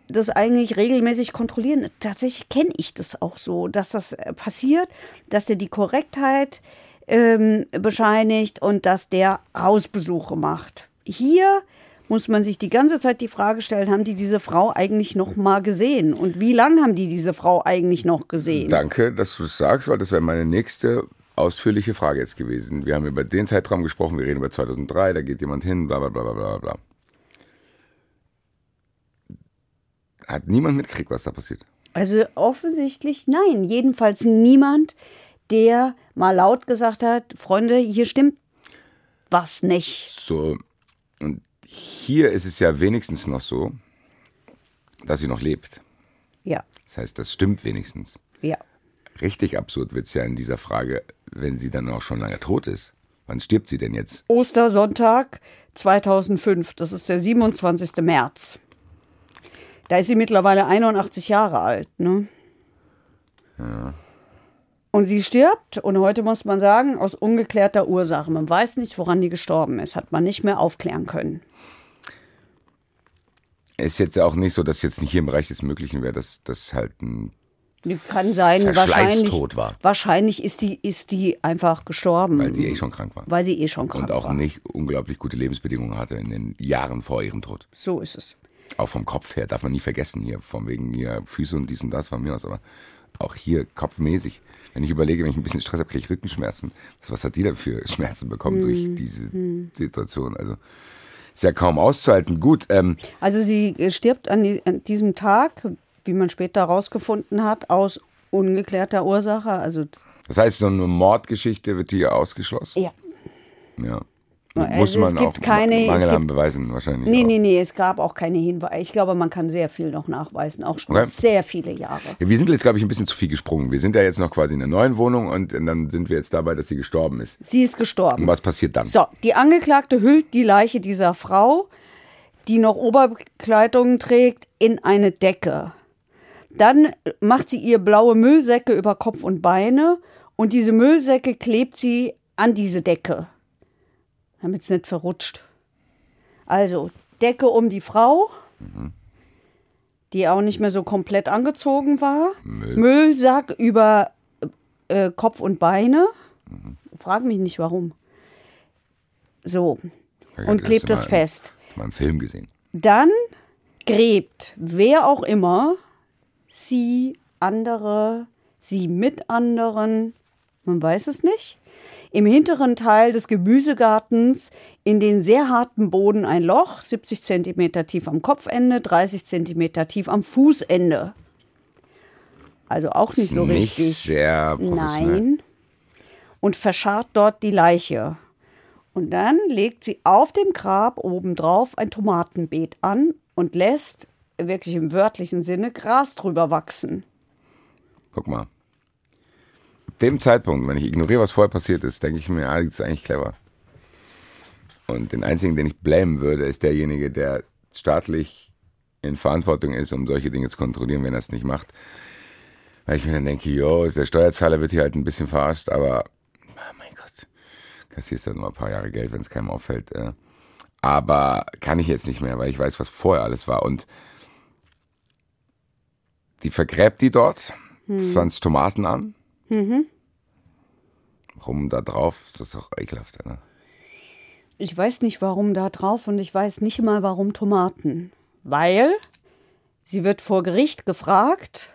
das eigentlich regelmäßig kontrollieren. Tatsächlich kenne ich das auch so, dass das äh, passiert, dass der die Korrektheit ähm, bescheinigt und dass der Hausbesuche macht. Hier muss man sich die ganze Zeit die Frage stellen, haben die diese Frau eigentlich noch mal gesehen? Und wie lange haben die diese Frau eigentlich noch gesehen? Danke, dass du es sagst, weil das wäre meine nächste ausführliche Frage jetzt gewesen. Wir haben über den Zeitraum gesprochen, wir reden über 2003, da geht jemand hin, bla bla bla bla bla. Hat niemand mitgekriegt, was da passiert? Also offensichtlich nein. Jedenfalls niemand, der mal laut gesagt hat, Freunde, hier stimmt was nicht. So, und hier ist es ja wenigstens noch so, dass sie noch lebt. Ja. Das heißt, das stimmt wenigstens. Ja. Richtig absurd wird es ja in dieser Frage, wenn sie dann auch schon lange tot ist. Wann stirbt sie denn jetzt? Ostersonntag 2005, das ist der 27. März. Da ist sie mittlerweile 81 Jahre alt, ne? Ja. Und sie stirbt, und heute muss man sagen, aus ungeklärter Ursache. Man weiß nicht, woran die gestorben ist. Hat man nicht mehr aufklären können. Ist jetzt auch nicht so, dass jetzt nicht hier im Bereich des Möglichen wäre, dass das halt ein kann sein, wahrscheinlich, war. wahrscheinlich ist die, ist die einfach gestorben. Weil sie eh schon krank war. Weil sie eh schon krank Und auch war. nicht unglaublich gute Lebensbedingungen hatte in den Jahren vor ihrem Tod. So ist es. Auch vom Kopf her, darf man nie vergessen hier, von wegen hier Füße und dies und das von mir aus, aber auch hier kopfmäßig. Wenn ich überlege, wenn ich ein bisschen Stress habe, kriege ich Rückenschmerzen. Was, was hat die da für Schmerzen bekommen Hm. durch diese Situation? Also ist ja kaum auszuhalten. Gut, ähm, Also sie stirbt an, die, an diesem Tag, wie man später herausgefunden hat, aus ungeklärter Ursache. Also das heißt, so eine Mordgeschichte wird hier ausgeschlossen? ja. Ja. Also Muss es man gibt auch keine- Mangel es an gibt- Beweisen wahrscheinlich. Nee, auch. nee, nee, es gab auch keine Hinweise. Ich glaube, man kann sehr viel noch nachweisen, auch schon Okay. sehr viele Jahre. Ja, wir sind jetzt, glaube ich, ein bisschen zu viel gesprungen. Wir sind ja jetzt noch quasi in einer neuen Wohnung und dann sind wir jetzt dabei, dass sie gestorben ist. Sie ist gestorben. Und was passiert dann? So, die Angeklagte hüllt die Leiche dieser Frau, die noch Oberkleidung trägt, in eine Decke. Dann macht sie ihr blaue Müllsäcke über Kopf und Beine und diese Müllsäcke klebt sie an diese Decke, damit es nicht verrutscht. Also Decke um die Frau, die auch nicht mehr so komplett angezogen war. Müll. Müllsack über äh, Kopf und Beine. Frag mich nicht warum. So. Und klebt das fest. Mal im Film gesehen. Dann gräbt wer auch immer sie andere, sie mit anderen, man weiß es nicht, im hinteren Teil des Gemüsegartens in den sehr harten Boden ein Loch, 70 Zentimeter tief am Kopfende, 30 Zentimeter tief am Fußende. Also auch nicht so Nicht richtig. sehr. Nein. Und verscharrt dort die Leiche. Und dann legt sie auf dem Grab obendrauf ein Tomatenbeet an und lässt wirklich im wörtlichen Sinne Gras drüber wachsen. Guck mal. Dem Zeitpunkt, wenn ich ignoriere, was vorher passiert ist, denke ich mir, ah, das ist eigentlich clever. Und den einzigen, den ich blamen würde, ist derjenige, der staatlich in Verantwortung ist, um solche Dinge zu kontrollieren, wenn er es nicht macht. Weil ich mir dann denke, jo, der Steuerzahler wird hier halt ein bisschen verarscht, aber ah, mein Gott, kassierst dann nur ein paar Jahre Geld, wenn es keinem auffällt. Äh. Aber kann ich jetzt nicht mehr, weil ich weiß, was vorher alles war. Und die vergräbt die dort, pflanzt Tomaten an. Warum da drauf? Das ist doch ekelhaft, ne? Ich weiß nicht, warum da drauf und ich weiß nicht mal, warum Tomaten. Weil sie wird vor Gericht gefragt,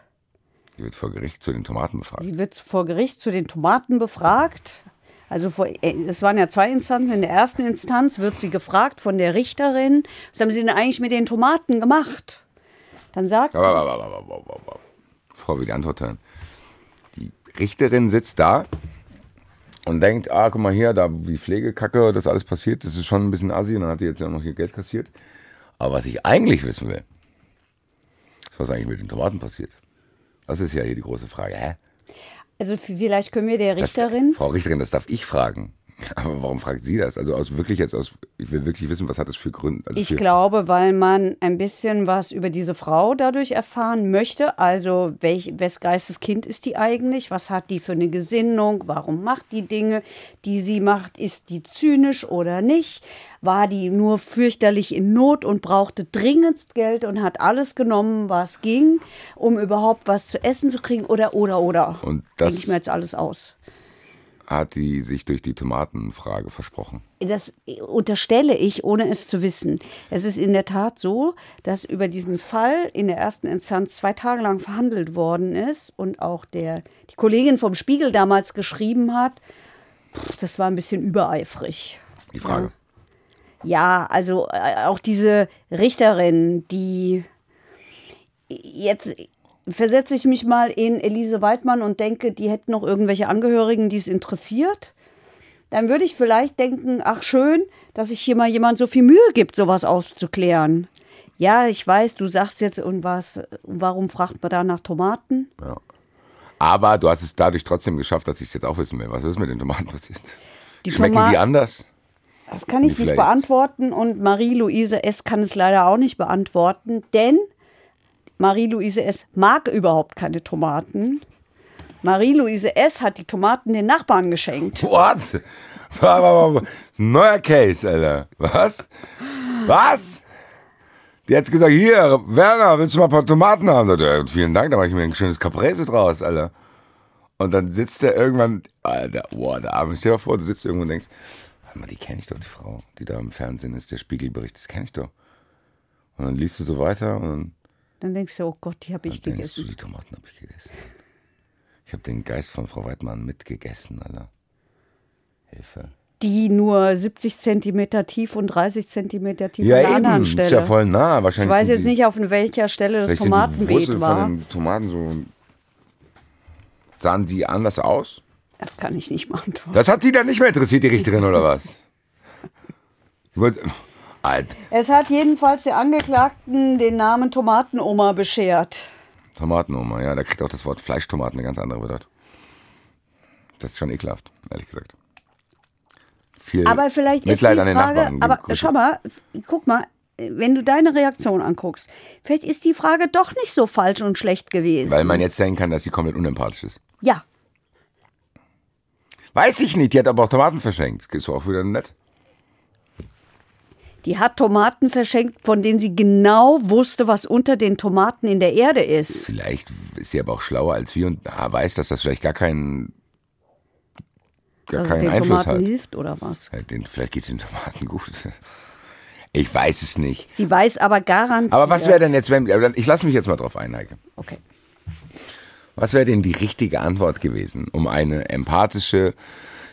Die wird vor Gericht zu den Tomaten befragt. sie wird vor Gericht zu den Tomaten befragt. Also vor, äh, es waren ja zwei Instanzen. In der ersten Instanz wird sie gefragt von der Richterin, was haben Sie denn eigentlich mit den Tomaten gemacht? Dann sagt sie. Bevor wir die Antwort hören. Die Richterin sitzt da und denkt, ah, guck mal hier, da die Pflegekacke, das alles passiert, das ist schon ein bisschen assi und dann hat die jetzt ja noch hier Geld kassiert. Aber was ich eigentlich wissen will, ist, was eigentlich mit den Tomaten passiert. Das ist ja hier die große Frage. Hä? also vielleicht können wir der Das- Richterin, Frau Richterin, das darf ich fragen. Aber warum fragt sie das? Also aus wirklich jetzt aus, ich will wirklich wissen, was hat das für Gründe? Also ich für, glaube, weil man ein bisschen was über diese Frau dadurch erfahren möchte. Also welch, wes Geistes Kind ist die eigentlich? Was hat die für eine Gesinnung? Warum macht die Dinge, die sie macht? Ist die zynisch oder nicht? War die nur fürchterlich in Not und brauchte dringendst Geld und hat alles genommen, was ging, um überhaupt was zu essen zu kriegen? Oder, oder, oder? Und das- Denke ich mir jetzt alles aus. Hat die sich durch die Tomatenfrage versprochen. Das unterstelle ich, ohne es zu wissen. Es ist in der Tat so, dass über diesen Fall in der ersten Instanz zwei Tage lang verhandelt worden ist und auch der, die Kollegin vom Spiegel damals geschrieben hat, das war ein bisschen übereifrig. Die Frage. Ja, also äh, auch diese Richterin, die jetzt versetze ich mich mal in Elise Weidmann und denke, die hätten noch irgendwelche Angehörigen, die es interessiert. Dann würde ich vielleicht denken, ach schön, dass sich hier mal jemand so viel Mühe gibt, sowas auszuklären. Ja, ich weiß, du sagst jetzt, und was, warum fragt man da nach Tomaten? Aber du hast es dadurch trotzdem geschafft, dass ich es jetzt auch wissen will. Was ist mit den Tomaten passiert? Die Schmecken Toma- die anders? Das kann ich nicht vielleicht. beantworten und Marie-Louise S. kann es leider auch nicht beantworten, denn Marie-Louise S. mag überhaupt keine Tomaten. Marie-Louise S. hat die Tomaten den Nachbarn geschenkt. What? Neuer Case, Alter. Was? Was? Die hat gesagt, hier, Werner, willst du mal ein paar Tomaten haben? Sagt er, vielen Dank, da mache ich mir ein schönes Caprese draus, Alter. Und dann sitzt er irgendwann, Alter, boah, der Arme, stell dir vor, du sitzt irgendwo und denkst, warte mal, die kenne ich doch, die Frau, die da im Fernsehen ist, der Spiegelbericht, das kenne ich doch. Und dann liest du so weiter und dann Dann denkst du, oh Gott, die habe ich Dann denkst du, gegessen. die Tomaten habe ich gegessen. Ich habe den Geist von Frau Weidmann mitgegessen, Alter. Hilfe. Die nur 70 Zentimeter tief und 30 Zentimeter tief Ja, an der anderen Ist Stelle. ja voll nah. ich Wahrscheinlich weiß sind jetzt die, nicht, auf welcher Stelle das vielleicht sind die Tomatenbeet war. von den Tomaten so. Sahen die anders aus? Das kann ich nicht beantworten. Das hat die dann nicht mehr interessiert, die Richterin, oder was? Ich wollte. Es hat jedenfalls der Angeklagten den Namen Tomatenoma beschert. Tomatenoma, ja, da kriegt auch das Wort Fleischtomaten eine ganz andere Bedeutung. Das ist schon ekelhaft, ehrlich gesagt. Viel Aber vielleicht Mitleid ist an die den Frage, Nachbarn. aber schau mal, guck mal, wenn du deine Reaktion anguckst, vielleicht ist die Frage doch nicht so falsch und schlecht gewesen. Weil man jetzt denken kann, dass sie komplett unempathisch ist. ja, Weiß ich nicht, die hat aber auch Tomaten verschenkt. Ist auch wieder nett. Die hat Tomaten verschenkt, von denen sie genau wusste, was unter den Tomaten in der Erde ist. Vielleicht ist sie aber auch schlauer als wir und ah, weiß, dass das vielleicht gar keinen, gar es keinen den Einfluss Tomaten hat. hilft oder was? Vielleicht geht es den Tomaten gut. Ich weiß es nicht. Sie weiß aber garantiert. Aber was wäre denn jetzt, wenn, ich lasse mich jetzt mal drauf ein, Heike. Okay. Was wäre denn die richtige Antwort gewesen, um eine empathische,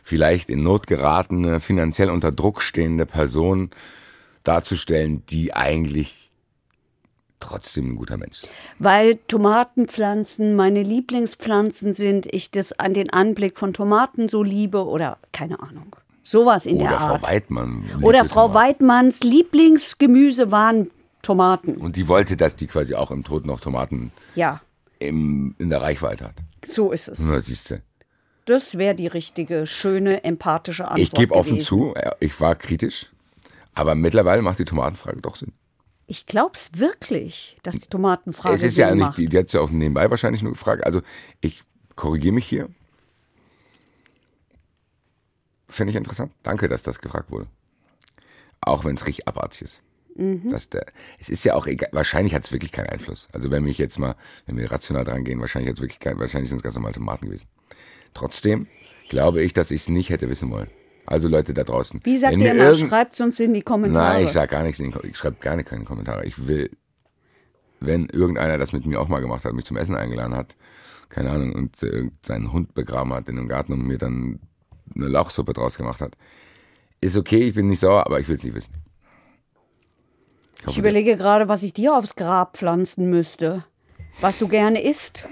vielleicht in Not geratene, finanziell unter Druck stehende Person darzustellen, die eigentlich trotzdem ein guter Mensch ist? Weil Tomatenpflanzen meine Lieblingspflanzen sind, ich das an den Anblick von Tomaten so liebe oder keine Ahnung. Sowas in Oder der Frau Art. Weidmann. Oder Frau Tomaten. Weidmanns Lieblingsgemüse waren Tomaten. Und die wollte, dass die quasi auch im Tod noch Tomaten Ja, im, in der Reichweite hat. so ist es. Na, siehst du. Das wäre die richtige, schöne, empathische Antwort. Ich gebe offen gewesen. zu, ja, ich war kritisch, aber mittlerweile macht die Tomatenfrage doch Sinn. Ich glaub's wirklich, dass die Tomatenfrage es ist Sinn ja nicht, macht. die, die hat ja auch nebenbei wahrscheinlich nur gefragt. Also ich korrigiere mich hier. Finde ich interessant. Danke, dass das gefragt wurde. Auch wenn es richtig abartig ist. Mhm. Dass der, es ist ja auch egal, wahrscheinlich hat es wirklich keinen Einfluss. Also wenn mich jetzt mal, wenn wir rational dran gehen, wahrscheinlich hat es wirklich keinen, wahrscheinlich sind es ganz normale Tomaten gewesen. Trotzdem glaube ich, dass ich es nicht hätte wissen wollen. Also Leute da draußen. Wie sagt ihr immer, irgend- schreibt's uns in die Kommentare. Nein, ich sag gar nichts. in Ko- Ich schreibe gar nicht keine Kommentare. Ich will, wenn irgendeiner das mit mir auch mal gemacht hat, mich zum Essen eingeladen hat, keine Ahnung, und äh, seinen Hund begraben hat in dem Garten und mir dann eine Lauchsuppe draus gemacht hat, ist okay, ich bin nicht sauer, aber ich will es nicht wissen. Ich Ich überlege gerade, was ich dir aufs Grab pflanzen müsste. Was du gerne isst.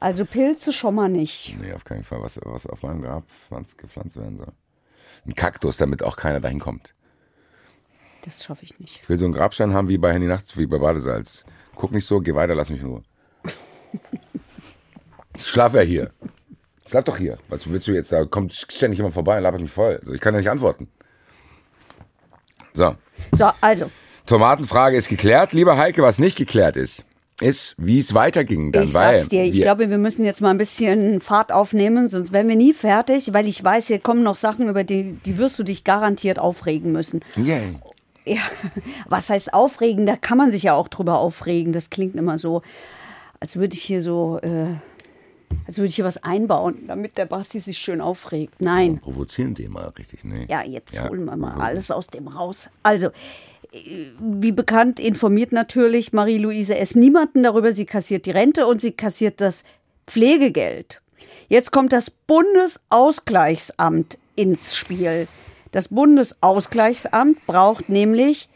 Also Pilze schon mal nicht. Nee, auf keinen Fall, was, was auf meinem Grab pflanzt, gepflanzt werden soll. Ein Kaktus, damit auch keiner dahin kommt. Das schaffe ich nicht. Ich will so einen Grabstein haben wie bei Handy Nachts, wie bei Badesalz. Guck nicht so, geh weiter, lass mich Ruhe. Ich schlaf ja hier. Ich schlaf doch hier. Was willst du jetzt? Da kommt ständig jemand vorbei und labert mich voll. Also ich kann ja nicht antworten. So, So, also, Tomatenfrage ist geklärt. Lieber Heike, was nicht geklärt ist, ist, wie es weiterging dann. ich sag's dir, ich glaube, wir müssen jetzt mal ein bisschen Fahrt aufnehmen, sonst werden wir nie fertig, weil ich weiß, hier kommen noch Sachen, über die, die wirst du dich garantiert aufregen müssen. Yeah. Ja, was heißt aufregen? Da kann man sich ja auch drüber aufregen. Das klingt immer so, als würde ich hier so, äh, als würde ich hier was einbauen, damit der Basti sich schön aufregt. Nein. Provozieren die mal richtig, ne? Ja, jetzt Ja. holen wir mal alles aus dem raus. Also, wie bekannt informiert natürlich Marie-Louise S. niemanden darüber. Sie kassiert die Rente und sie kassiert das Pflegegeld. Jetzt kommt das Bundesausgleichsamt ins Spiel. Das Bundesausgleichsamt braucht nämlich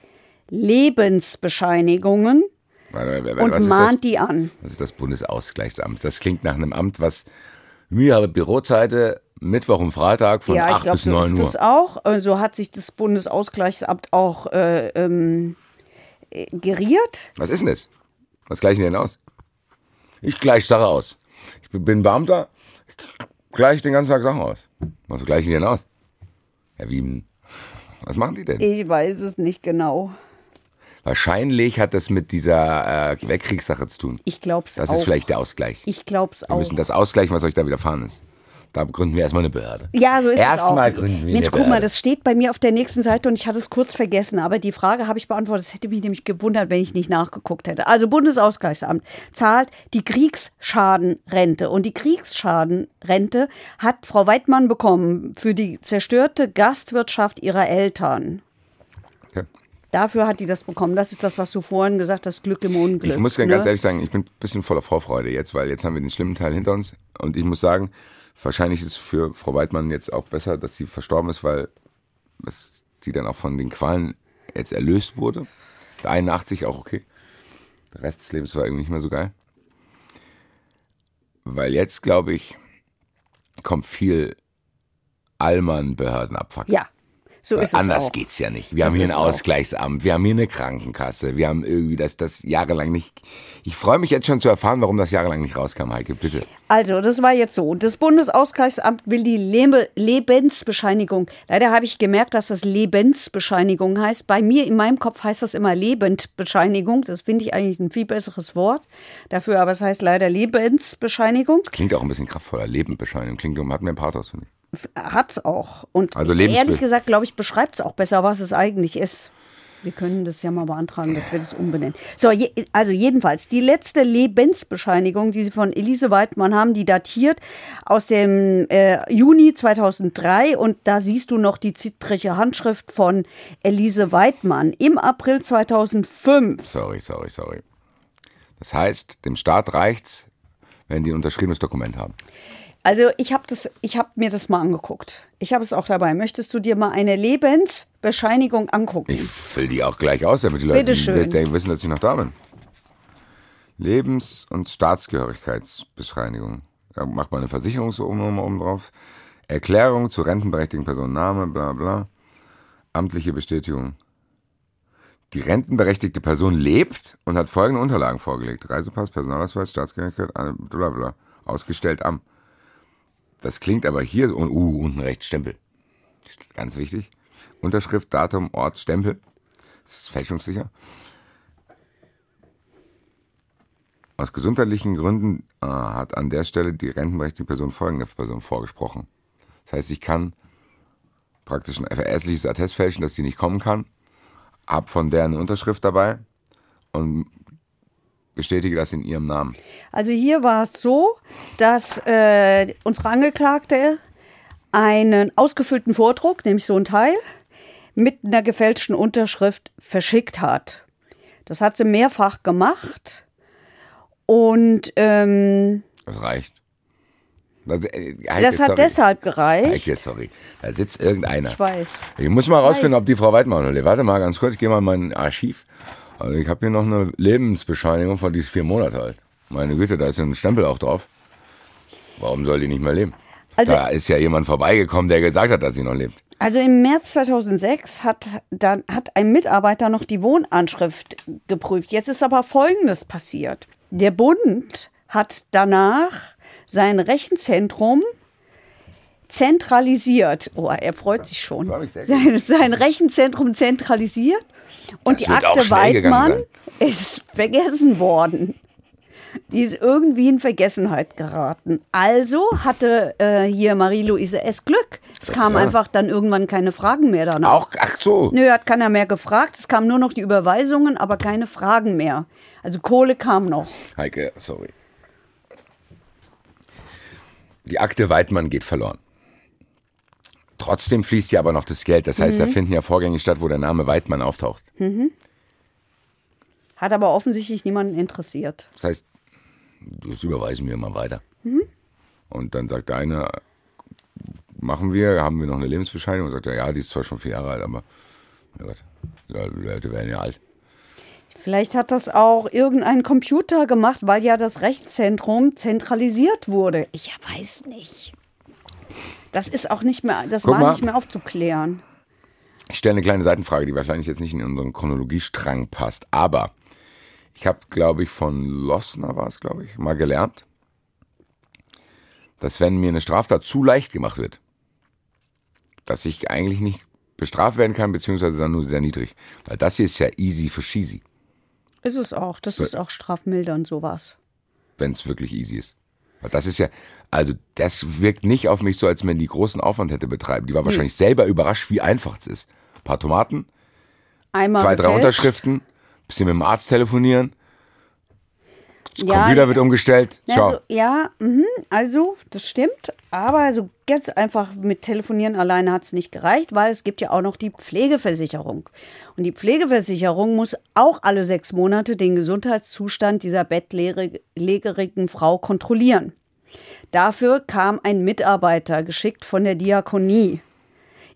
Lebensbescheinigungen und ist das? mahnt die an. Das ist das Bundesausgleichsamt. Das klingt nach einem Amt, was mir habe Bürozeite Mittwoch und Freitag von ja, ich 8 glaube, bis so 9 ist Uhr. das auch. So hat sich das Bundesausgleichsamt auch äh, ähm, äh, geriert. Was ist denn das? Was gleichen die denn aus? Ich gleiche Sache aus. Ich bin Beamter, ich gleiche den ganzen Tag Sachen aus. Was gleichen die denn aus? Ja, wie, was machen die denn? Ich weiß es nicht genau. Wahrscheinlich hat das mit dieser äh, Weltkriegssache zu tun. Ich glaube es auch. Das ist vielleicht der Ausgleich. Ich glaube es Wir auch. müssen das ausgleichen, was euch da widerfahren ist. Da gründen wir erstmal eine Behörde. Ja, so ist es auch. Erstmal gründen wir Mensch, eine guck mal, Behörde. das steht bei mir auf der nächsten Seite und ich hatte es kurz vergessen, aber die Frage habe ich beantwortet. Es hätte mich nämlich gewundert, wenn ich nicht nachgeguckt hätte. Also Bundesausgleichsamt zahlt die Kriegsschadenrente und die Kriegsschadenrente hat Frau Weidmann bekommen für die zerstörte Gastwirtschaft ihrer Eltern. Dafür hat die das bekommen. Das ist das, was du vorhin gesagt hast, Glück im Unglück. Ich muss ganz ne? ehrlich sagen, ich bin ein bisschen voller Vorfreude jetzt, weil jetzt haben wir den schlimmen Teil hinter uns. Und ich muss sagen, wahrscheinlich ist es für Frau Weidmann jetzt auch besser, dass sie verstorben ist, weil sie dann auch von den Qualen jetzt erlöst wurde. Der 81 auch okay. Der Rest des Lebens war irgendwie nicht mehr so geil. Weil jetzt, glaube ich, kommt viel Allmann-Behördenabfuck. Ja, So ist es Anders auch. geht's ja nicht. Wir Das haben hier ein auch. Ausgleichsamt, wir haben hier eine Krankenkasse, wir haben irgendwie das, das jahrelang nicht. Ich freue mich jetzt schon zu erfahren, warum das jahrelang nicht rauskam, Heike, bitte. Also, das war jetzt so. Das Bundesausgleichsamt will die Lebe Lebensbescheinigung. Leider habe ich gemerkt, dass das Lebensbescheinigung heißt. Bei mir in meinem Kopf heißt das immer Lebendbescheinigung. Das finde ich eigentlich ein viel besseres Wort dafür, aber es heißt leider Lebensbescheinigung. Klingt auch ein bisschen kraftvoller. Lebendbescheinigung. Klingt, hat mehr Pathos, finde ich. Hat's auch. Und Also ehrlich gesagt, glaube ich, beschreibt es auch besser, was es eigentlich ist. Wir können das ja mal beantragen, dass wir das umbenennen. So, je, also jedenfalls, die letzte Lebensbescheinigung, die Sie von Elise Weidmann haben, die datiert aus dem äh, Juni 2003 und da siehst du noch die zittrige Handschrift von Elise Weidmann im April 2005. Sorry, sorry, sorry. Das heißt, dem Staat reicht's, wenn die ein unterschriebenes Dokument haben. Also ich habe das, ich habe mir das mal angeguckt. Ich habe es auch dabei. Möchtest du dir mal eine Lebensbescheinigung angucken? Ich fülle die auch gleich aus, damit die Leute die wissen, dass ich noch da bin. Lebens- und Staatsgehörigkeitsbescheinigung. Da macht man eine Versicherungsnummer oben drauf. Erklärung zur rentenberechtigten Person, Name, bla bla. Amtliche Bestätigung. Die rentenberechtigte Person lebt und hat folgende Unterlagen vorgelegt. Reisepass, Personalausweis, Staatsgehörigkeit, bla bla. Ausgestellt am. Das klingt aber hier, so- uh, unten rechts Stempel. Ganz wichtig. Unterschrift, Datum, Ort, Stempel. Das ist fälschungssicher. Aus gesundheitlichen Gründen äh, hat an der Stelle die rentenberechtigte Person folgende Person vorgesprochen. Das heißt, ich kann praktisch ein ärztliches Attest fälschen, dass sie nicht kommen kann, hab von der eine Unterschrift dabei und bestätige das in ihrem Namen. Also hier war es so, dass äh, unsere Angeklagte einen ausgefüllten Vordruck, nämlich so ein Teil, mit einer gefälschten Unterschrift verschickt hat. Das hat sie mehrfach gemacht. Und ähm, Das reicht. Das, äh, Heike, das hat sorry. deshalb gereicht. Heike, sorry. Da sitzt irgendeiner. Ich weiß. Ich muss mal rausfinden, weiß. ob die Frau Weidmann lebt. Warte mal ganz kurz, ich gehe mal in mein Archiv. Also ich habe hier noch eine Lebensbescheinigung von diesen vier Monate alt. Meine Güte, da ist ein Stempel auch drauf. Warum soll die nicht mehr leben? Also- da ist ja jemand vorbeigekommen, der gesagt hat, dass sie noch lebt. Also im März 2006 hat, dann, hat ein Mitarbeiter noch die Wohnanschrift geprüft. Jetzt ist aber Folgendes passiert. Der Bund hat danach sein Rechenzentrum zentralisiert. Oh, er freut sich schon. Sein, sein Rechenzentrum zentralisiert. Und Das die Akte Weidmann ist vergessen worden. Die ist irgendwie in Vergessenheit geraten. Also hatte äh, hier Marie-Louise S. Glück. Es kamen klar. einfach dann irgendwann keine Fragen mehr danach. Auch, ach so. Nö, hat keiner mehr gefragt. Es kamen nur noch die Überweisungen, aber keine Fragen mehr. Also Kohle kam noch. Heike, sorry. Die Akte Weidmann geht verloren. Trotzdem fließt ja aber noch das Geld. Das Mhm. heißt, da finden ja Vorgänge statt, wo der Name Weidmann auftaucht. Hat aber offensichtlich niemanden interessiert. Das heißt, das überweisen wir mal weiter. Mhm. Und dann sagt der eine, machen wir, haben wir noch eine Lebensbescheinigung? Und sagt er, ja, die ist zwar schon vier Jahre alt, aber ja Gott, die Leute werden ja alt. Vielleicht hat das auch irgendein Computer gemacht, weil ja das Rechtszentrum zentralisiert wurde. Ich weiß nicht. Das ist auch nicht mehr, das Guck war mal. nicht mehr aufzuklären. Ich stelle eine kleine Seitenfrage, die wahrscheinlich jetzt nicht in unseren Chronologiestrang passt, aber ich habe, glaube ich, von Lossner war es, glaube ich, mal gelernt, dass wenn mir eine Straftat zu leicht gemacht wird, dass ich eigentlich nicht bestraft werden kann, beziehungsweise dann nur sehr niedrig. Weil das hier ist ja easy für cheesy, Ist es auch. Das ist auch strafmildernd sowas. wenn es wirklich easy ist. Das ist ja, also das wirkt nicht auf mich so, als wenn die großen Aufwand hätte betreiben. Die war wahrscheinlich selber überrascht, wie einfach es ist. Ein paar Tomaten, Einmal zwei, drei. Unterschriften, bisschen mit dem Arzt telefonieren, das Ja, Computer wird umgestellt, ciao. Also, ja, mhm, also das stimmt. Aber also ganz einfach mit Telefonieren alleine hat es nicht gereicht, weil es gibt ja auch noch die Pflegeversicherung. Und die Pflegeversicherung muss auch alle sechs Monate den Gesundheitszustand dieser bettlägerigen Frau kontrollieren. Dafür kam ein Mitarbeiter geschickt von der Diakonie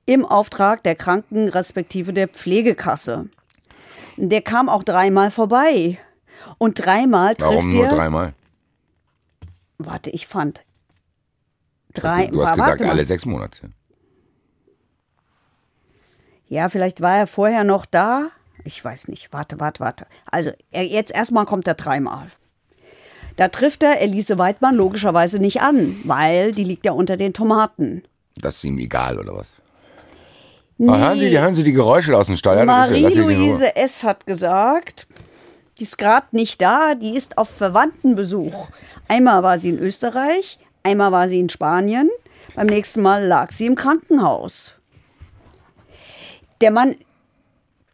im Auftrag der Kranken respektive der Pflegekasse. Der kam auch dreimal vorbei. Und dreimal trifft Warum nur er. dreimal? Warte, ich fand. Drei. du hast gesagt, alle sechs Monate. Ja, vielleicht war er vorher noch da. Ich weiß nicht. Warte, warte, warte. Also, er, jetzt erstmal kommt er dreimal. Da trifft er Elise Weidmann logischerweise nicht an, weil die liegt ja unter den Tomaten. Das ist ihm egal, oder was? Ah, hören, Sie, die- hören Sie die Geräusche aus dem Stall? Marie-Louise S. hat gesagt, die ist gerade nicht da, die ist auf Verwandtenbesuch. Einmal war sie in Österreich, einmal war sie in Spanien, beim nächsten Mal lag sie im Krankenhaus. Der Mann,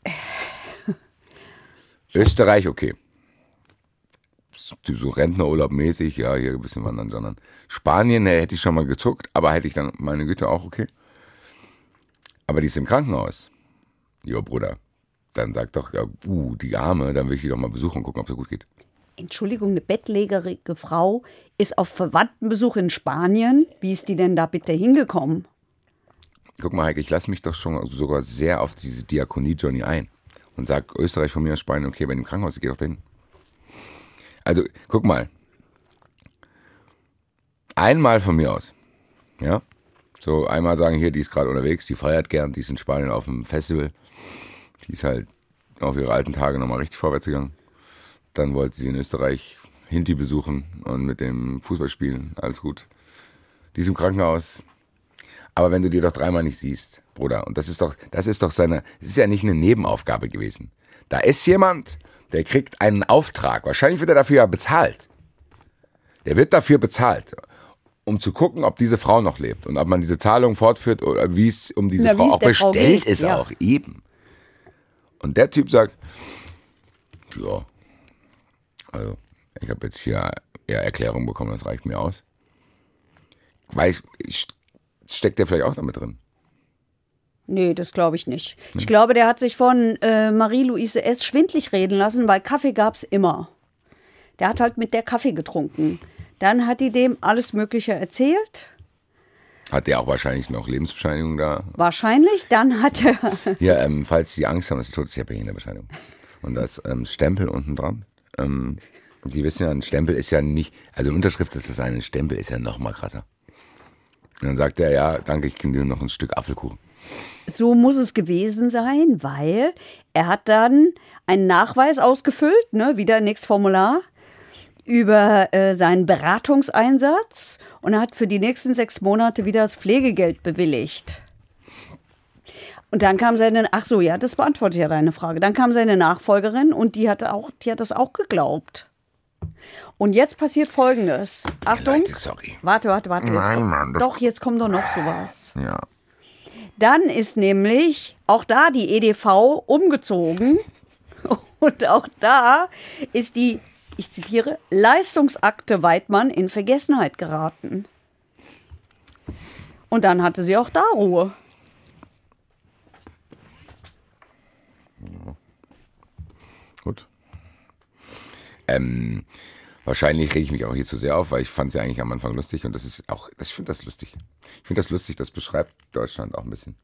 Österreich, okay. So Rentnerurlaub mäßig, ja, hier ein bisschen wandern, sondern Spanien, ne, hätte ich schon mal gezuckt, aber hätte ich dann, meine Güte, auch okay. Aber die ist im Krankenhaus. Jo, Bruder. Dann sag doch, ja, uh, die Arme, dann will ich die doch mal besuchen und gucken, ob es gut geht. Entschuldigung, eine bettlägerige Frau ist auf Verwandtenbesuch in Spanien. Wie ist die denn da bitte hingekommen? Guck mal, Heike, ich lasse mich doch schon sogar sehr auf diese Diakonie-Johnny ein. Und sag Österreich von mir aus Spanien, okay, bei dem Krankenhaus, ich geh doch dahin. Also, guck mal. Einmal von mir aus. Ja? So, einmal sagen hier, die ist gerade unterwegs, die feiert gern, die ist in Spanien auf dem Festival. Die ist halt auf ihre alten Tage nochmal richtig vorwärts gegangen. Dann wollte sie in Österreich Hinti besuchen und mit dem Fußball spielen. Alles gut. Die ist im Krankenhaus, aber wenn du die doch dreimal nicht siehst, Bruder, und das ist doch, das ist doch seine, das ist ja nicht eine Nebenaufgabe gewesen. Da ist jemand, der kriegt einen Auftrag. Wahrscheinlich wird er dafür ja bezahlt. Der wird dafür bezahlt, um zu gucken, ob diese Frau noch lebt und ob man diese Zahlung fortführt oder wie es um diese Na, Frau auch der Frau bestellt geht, ist ja. auch eben. Und der Typ sagt, ja, also ich habe jetzt hier eher Erklärung bekommen, das reicht mir aus. Weiß, steckt der vielleicht auch damit drin? Nee, das glaube ich nicht. Ich glaube, der hat sich von äh, Marie-Louise S. schwindlig reden lassen, weil Kaffee gab's immer. Der hat halt mit der Kaffee getrunken. Dann hat die dem alles Mögliche erzählt. Hat der auch wahrscheinlich noch Lebensbescheinigung da? Wahrscheinlich. Dann hat er. Ja, ähm, falls Sie Angst haben, das ist tot, ich habe hier eine Bescheinigung. Und da ist ähm, Stempel unten dran. Ähm, Sie wissen ja, ein Stempel ist ja nicht, also eine Unterschrift ist das eine, ein Stempel ist ja noch mal krasser. Und dann sagt er, ja, danke, ich kriege dir noch ein Stück Apfelkuchen. So muss es gewesen sein, weil er hat dann einen Nachweis ausgefüllt, ne, wieder nächstes Formular, über äh, seinen Beratungseinsatz und er hat für die nächsten sechs Monate wieder das Pflegegeld bewilligt. Und dann kam seine, ach so, ja, das beantwortet ja deine Frage. Dann kam seine Nachfolgerin und die hatte auch, die hat das auch geglaubt. Und jetzt passiert Folgendes. Achtung. Leute, sorry. Warte, warte, warte. Jetzt Nein, Mann, doch, jetzt kommt doch noch sowas. Ja. Dann ist nämlich auch da die EDV umgezogen. Und auch da ist die, ich zitiere, Leistungsakte Weidmann in Vergessenheit geraten. Und dann hatte sie auch da Ruhe. Gut. Ähm, wahrscheinlich rege ich mich auch hier zu sehr auf, weil ich fand es ja eigentlich am Anfang lustig und das ist auch, ich finde das lustig. Ich finde das lustig, das beschreibt Deutschland auch ein bisschen.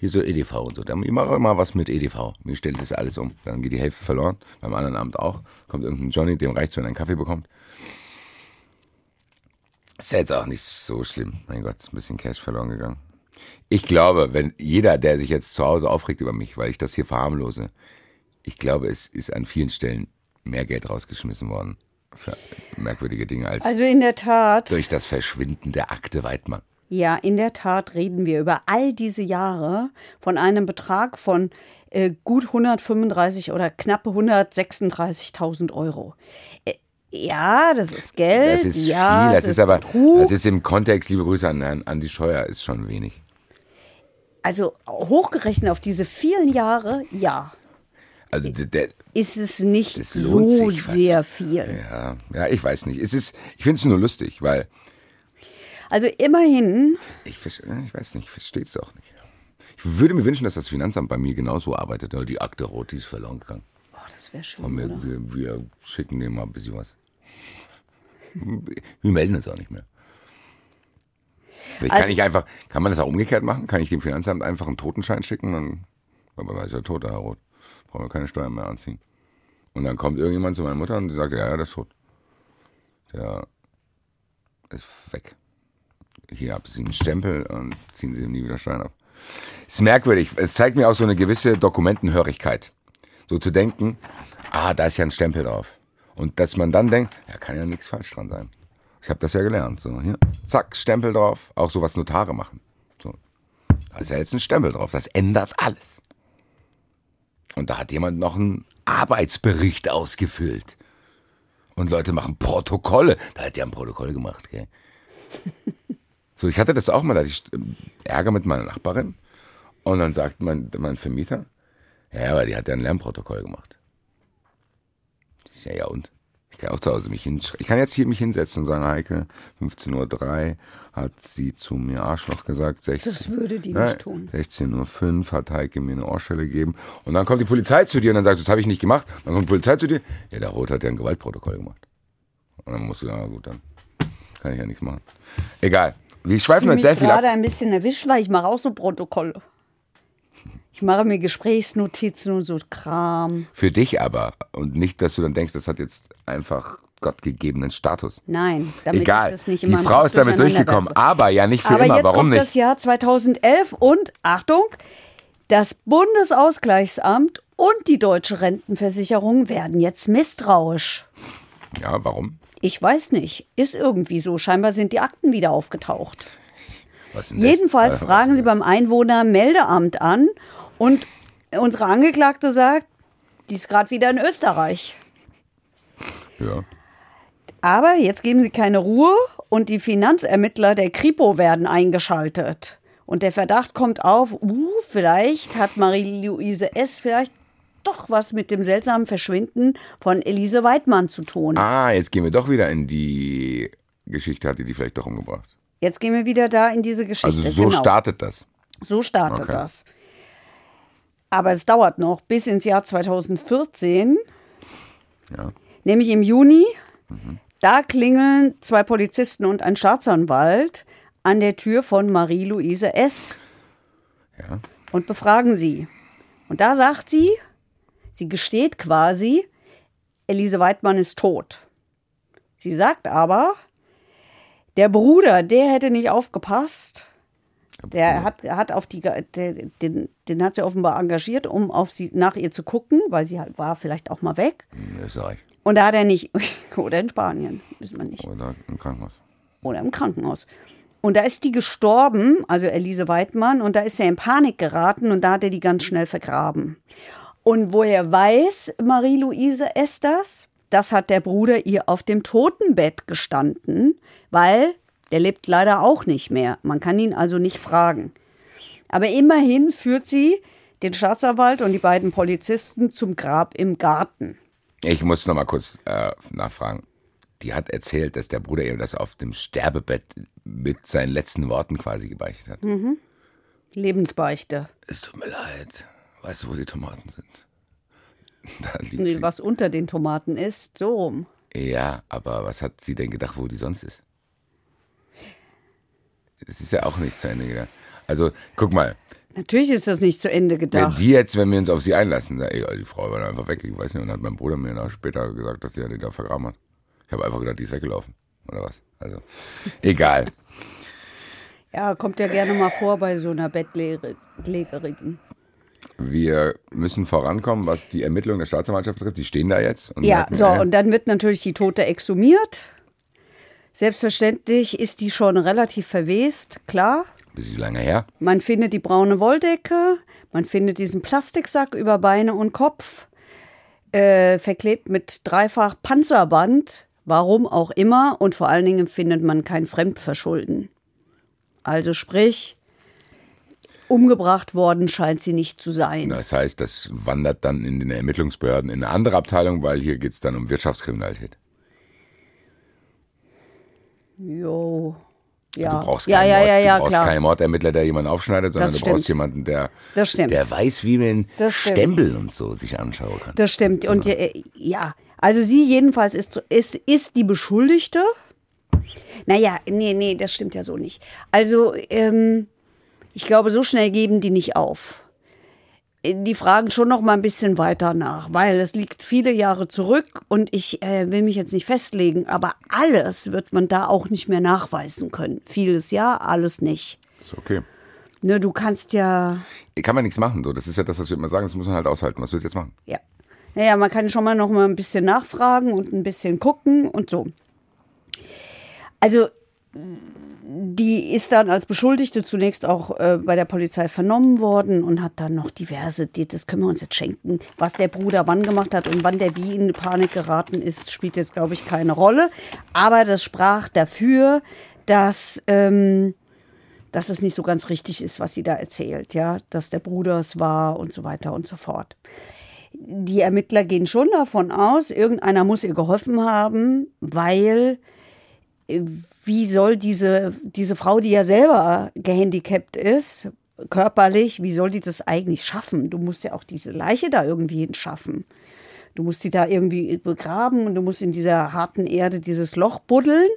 Hier so EDV und so. Ich mache immer was mit EDV. Mir stellt das alles um. Dann geht die Hälfte verloren. Beim anderen Abend auch. Kommt irgendein Johnny, dem reicht wenn er einen Kaffee bekommt. Ist ja jetzt auch nicht so schlimm. Mein Gott, ist ein bisschen Cash verloren gegangen. Ich glaube, wenn jeder, der sich jetzt zu Hause aufregt über mich, weil ich das hier verharmlose, ich glaube, es ist an vielen Stellen mehr Geld rausgeschmissen worden für merkwürdige Dinge als Also in der Tat, durch das Verschwinden der Akte Weidmann. Ja, in der Tat reden wir über all diese Jahre von einem Betrag von äh, gut 135 oder knappe 136.000 Euro. Äh, ja, das ist Geld. Das ist ja, viel, das ist aber, Betrug. das ist im Kontext, liebe Grüße an, an Andi Scheuer, ist schon wenig. Also hochgerechnet auf diese vielen Jahre, ja, Also der, der, ist es nicht so sehr viel. ja, ja, ich weiß nicht. Es ist, ich finde es nur lustig, weil Also immerhin, ich, verste- ich weiß nicht, ich verstehe es auch nicht. Ich würde mir wünschen, dass das Finanzamt bei mir genauso arbeitet. Ja, Die Akte Rot, die ist verloren gegangen. oh, das wäre schön. Und wir, wir, wir schicken dem mal ein bisschen was. Wir melden uns auch nicht mehr. Vielleicht kann Also- ich einfach, kann man das auch umgekehrt machen? Kann ich dem Finanzamt einfach einen Totenschein schicken? Dann, aber er ist ja tot, der Herr Roth. Brauchen wir keine Steuern mehr anziehen. Und dann kommt irgendjemand zu meiner Mutter und sagt, ja, ja, der ist tot. Der ist weg. Hier haben sie einen Stempel und ziehen sie ihm nie wieder Steuern ab. Ist merkwürdig. Es zeigt mir auch so eine gewisse Dokumentenhörigkeit. So zu denken, ah, da ist ja ein Stempel drauf. Und dass man dann denkt, ja, kann ja nichts falsch dran sein. Ich habe das ja gelernt. So, hier, zack, Stempel drauf. Auch so was Notare machen. So. Da ist ja jetzt ein Stempel drauf. Das ändert alles. Und da hat jemand noch einen Arbeitsbericht ausgefüllt. Und Leute machen Protokolle. Da hat ja ein Protokoll gemacht, gell? So, ich hatte das auch mal, da hatte ich Ärger mit meiner Nachbarin. Und dann sagt mein, mein Vermieter, ja, aber die hat ja ein Lernprotokoll gemacht. Ich sag, ja, und? Ich kann auch zu Hause mich hin, ich kann jetzt hier mich hinsetzen und sagen, Heike, 15.03 Uhr hat sie zu mir Arschloch gesagt. 16, Das würde die Nein, nicht tun. 16.05 Uhr hat Heike mir eine Ohrstelle gegeben. Und dann kommt die Polizei zu dir und dann sagt, das habe ich nicht gemacht. Dann kommt die Polizei zu dir, ja, der Rot hat ja ein Gewaltprotokoll gemacht. Und dann musst du sagen, na gut, dann kann ich ja nichts machen. Egal. Wir schweifen Ich jetzt sehr viel ab. gerade ein bisschen erwischt, weil ich mache auch so Protokolle. Ich mache mir Gesprächsnotizen und so Kram. Für dich aber. Und nicht, dass du dann denkst, das hat jetzt einfach gottgegebenen Status. Nein, damit Egal. ich das nicht die in meinem Frau ist damit durchgekommen. Aber ja nicht für Aber immer. jetzt Warum kommt nicht? das Jahr 2011 und Achtung, das Bundesausgleichsamt und die deutsche Rentenversicherung werden jetzt misstrauisch. Ja, warum? Ich weiß nicht, ist irgendwie so. Scheinbar sind die Akten wieder aufgetaucht. Was das? Jedenfalls Äh, was fragen sie das? beim Einwohnermeldeamt an und unsere Angeklagte sagt, die ist gerade wieder in Österreich. Ja. Aber jetzt geben sie keine Ruhe und die Finanzermittler der Kripo werden eingeschaltet. Und der Verdacht kommt auf, uh, vielleicht hat Marie-Louise S. vielleicht doch was mit dem seltsamen Verschwinden von Elise Weidmann zu tun. Ah, jetzt gehen wir doch wieder in die Geschichte, hat die die vielleicht doch umgebracht. Jetzt gehen wir wieder da in diese Geschichte. Also so genau. startet das. So startet Okay. das. Aber es dauert noch bis ins Jahr 2014, Ja. nämlich im Juni. Da klingeln zwei Polizisten und ein Staatsanwalt an der Tür von Marie-Louise S. Ja. und befragen sie. Und da sagt sie, sie gesteht quasi, Elise Weidmann ist tot. Sie sagt aber, der Bruder, der hätte nicht aufgepasst. Der hat, hat auf die, der, den, den hat sie offenbar engagiert, um auf sie, nach ihr zu gucken, weil sie halt war vielleicht auch mal weg. In Österreich. Und da hat er nicht, oder in Spanien, wissen wir nicht Oder im Krankenhaus. oder im Krankenhaus. Und da ist die gestorben, also Elise Weidmann, und da ist er in Panik geraten und da hat er die ganz schnell vergraben. Und woher weiß Marie-Louise S. das? Das hat der Bruder ihr auf dem Totenbett gestanden, weil der lebt leider auch nicht mehr. Man kann ihn also nicht fragen. Aber immerhin führt sie den Staatsanwalt und die beiden Polizisten zum Grab im Garten. Ich muss noch mal kurz äh, nachfragen. Die hat erzählt, dass der Bruder ihr das auf dem Sterbebett mit seinen letzten Worten quasi gebeichtet hat. Hm. Lebensbeichte. Es tut mir leid. Weißt du, wo die Tomaten sind? Da Nee, sie. was unter den Tomaten ist, so rum. Ja, aber was hat sie denn gedacht, wo die sonst ist? Es ist ja auch nicht zu Ende gegangen. Also, guck mal, Natürlich ist das nicht zu Ende wenn gedacht. die jetzt, wenn wir uns auf sie einlassen, ey, die Frau war einfach weg, ich weiß nicht, und dann hat mein Bruder mir dann später gesagt, dass die die da vergraben hat. Ich habe einfach gedacht, die ist weggelaufen. Oder was? Also, egal. Ja, kommt ja gerne mal vor bei so einer Bettlägerigen. Wir müssen vorankommen, was die Ermittlung der Staatsanwaltschaft betrifft. Die stehen da jetzt. Und Ja, merken, so, ey, und dann wird natürlich die Tote exhumiert. Selbstverständlich ist die schon relativ verwest, klar. bisschen lange her. Man findet die braune Wolldecke, man findet diesen Plastiksack über Beine und Kopf, äh, verklebt mit dreifach Panzerband, warum auch immer, und vor allen Dingen findet man kein Fremdverschulden. Also sprich, umgebracht worden scheint sie nicht zu sein. Das heißt, das wandert dann in den Ermittlungsbehörden in eine andere Abteilung, weil hier geht es dann um Wirtschaftskriminalität. Jo. Ja, Du brauchst ja, keinen, ja, Mord, ja, du brauchst keinen Mordermittler, der jemanden aufschneidet, sondern du brauchst jemanden, der, der weiß, wie man. Stempel und so sich anschauen kann. Das stimmt. Und äh, ja, also sie jedenfalls ist, ist, ist die Beschuldigte. Naja, nee, nee, das stimmt ja so nicht. Also, ähm, ich glaube, so schnell geben die nicht auf. Die fragen schon noch mal ein bisschen weiter nach, weil es liegt viele Jahre zurück und ich äh, will mich jetzt nicht festlegen, aber alles wird man da auch nicht mehr nachweisen können. Vieles ja, alles nicht. Ist okay. Ne, du kannst ja, Kann man nichts machen, so. Das ist ja das, was wir immer sagen, das muss man halt aushalten. Was willst du jetzt machen? ja. Naja, man kann schon mal noch mal ein bisschen nachfragen und ein bisschen gucken und so. Also, die ist dann als Beschuldigte zunächst auch äh, bei der Polizei vernommen worden und hat dann noch diverse, die, das können wir uns jetzt schenken. Was der Bruder wann gemacht hat und wann der wie in Panik geraten ist, spielt jetzt, glaube ich, keine Rolle. Aber das sprach dafür, dass, ähm, dass es nicht so ganz richtig ist, was sie da erzählt, ja, dass der Bruder es war und so weiter und so fort. Die Ermittler gehen schon davon aus, irgendeiner muss ihr geholfen haben, weil wie soll diese, diese Frau, die ja selber gehandicapt ist, körperlich, wie soll die das eigentlich schaffen? Du musst ja auch diese Leiche da irgendwie hinschaffen. Du musst die da irgendwie begraben und du musst in dieser harten Erde dieses Loch buddeln.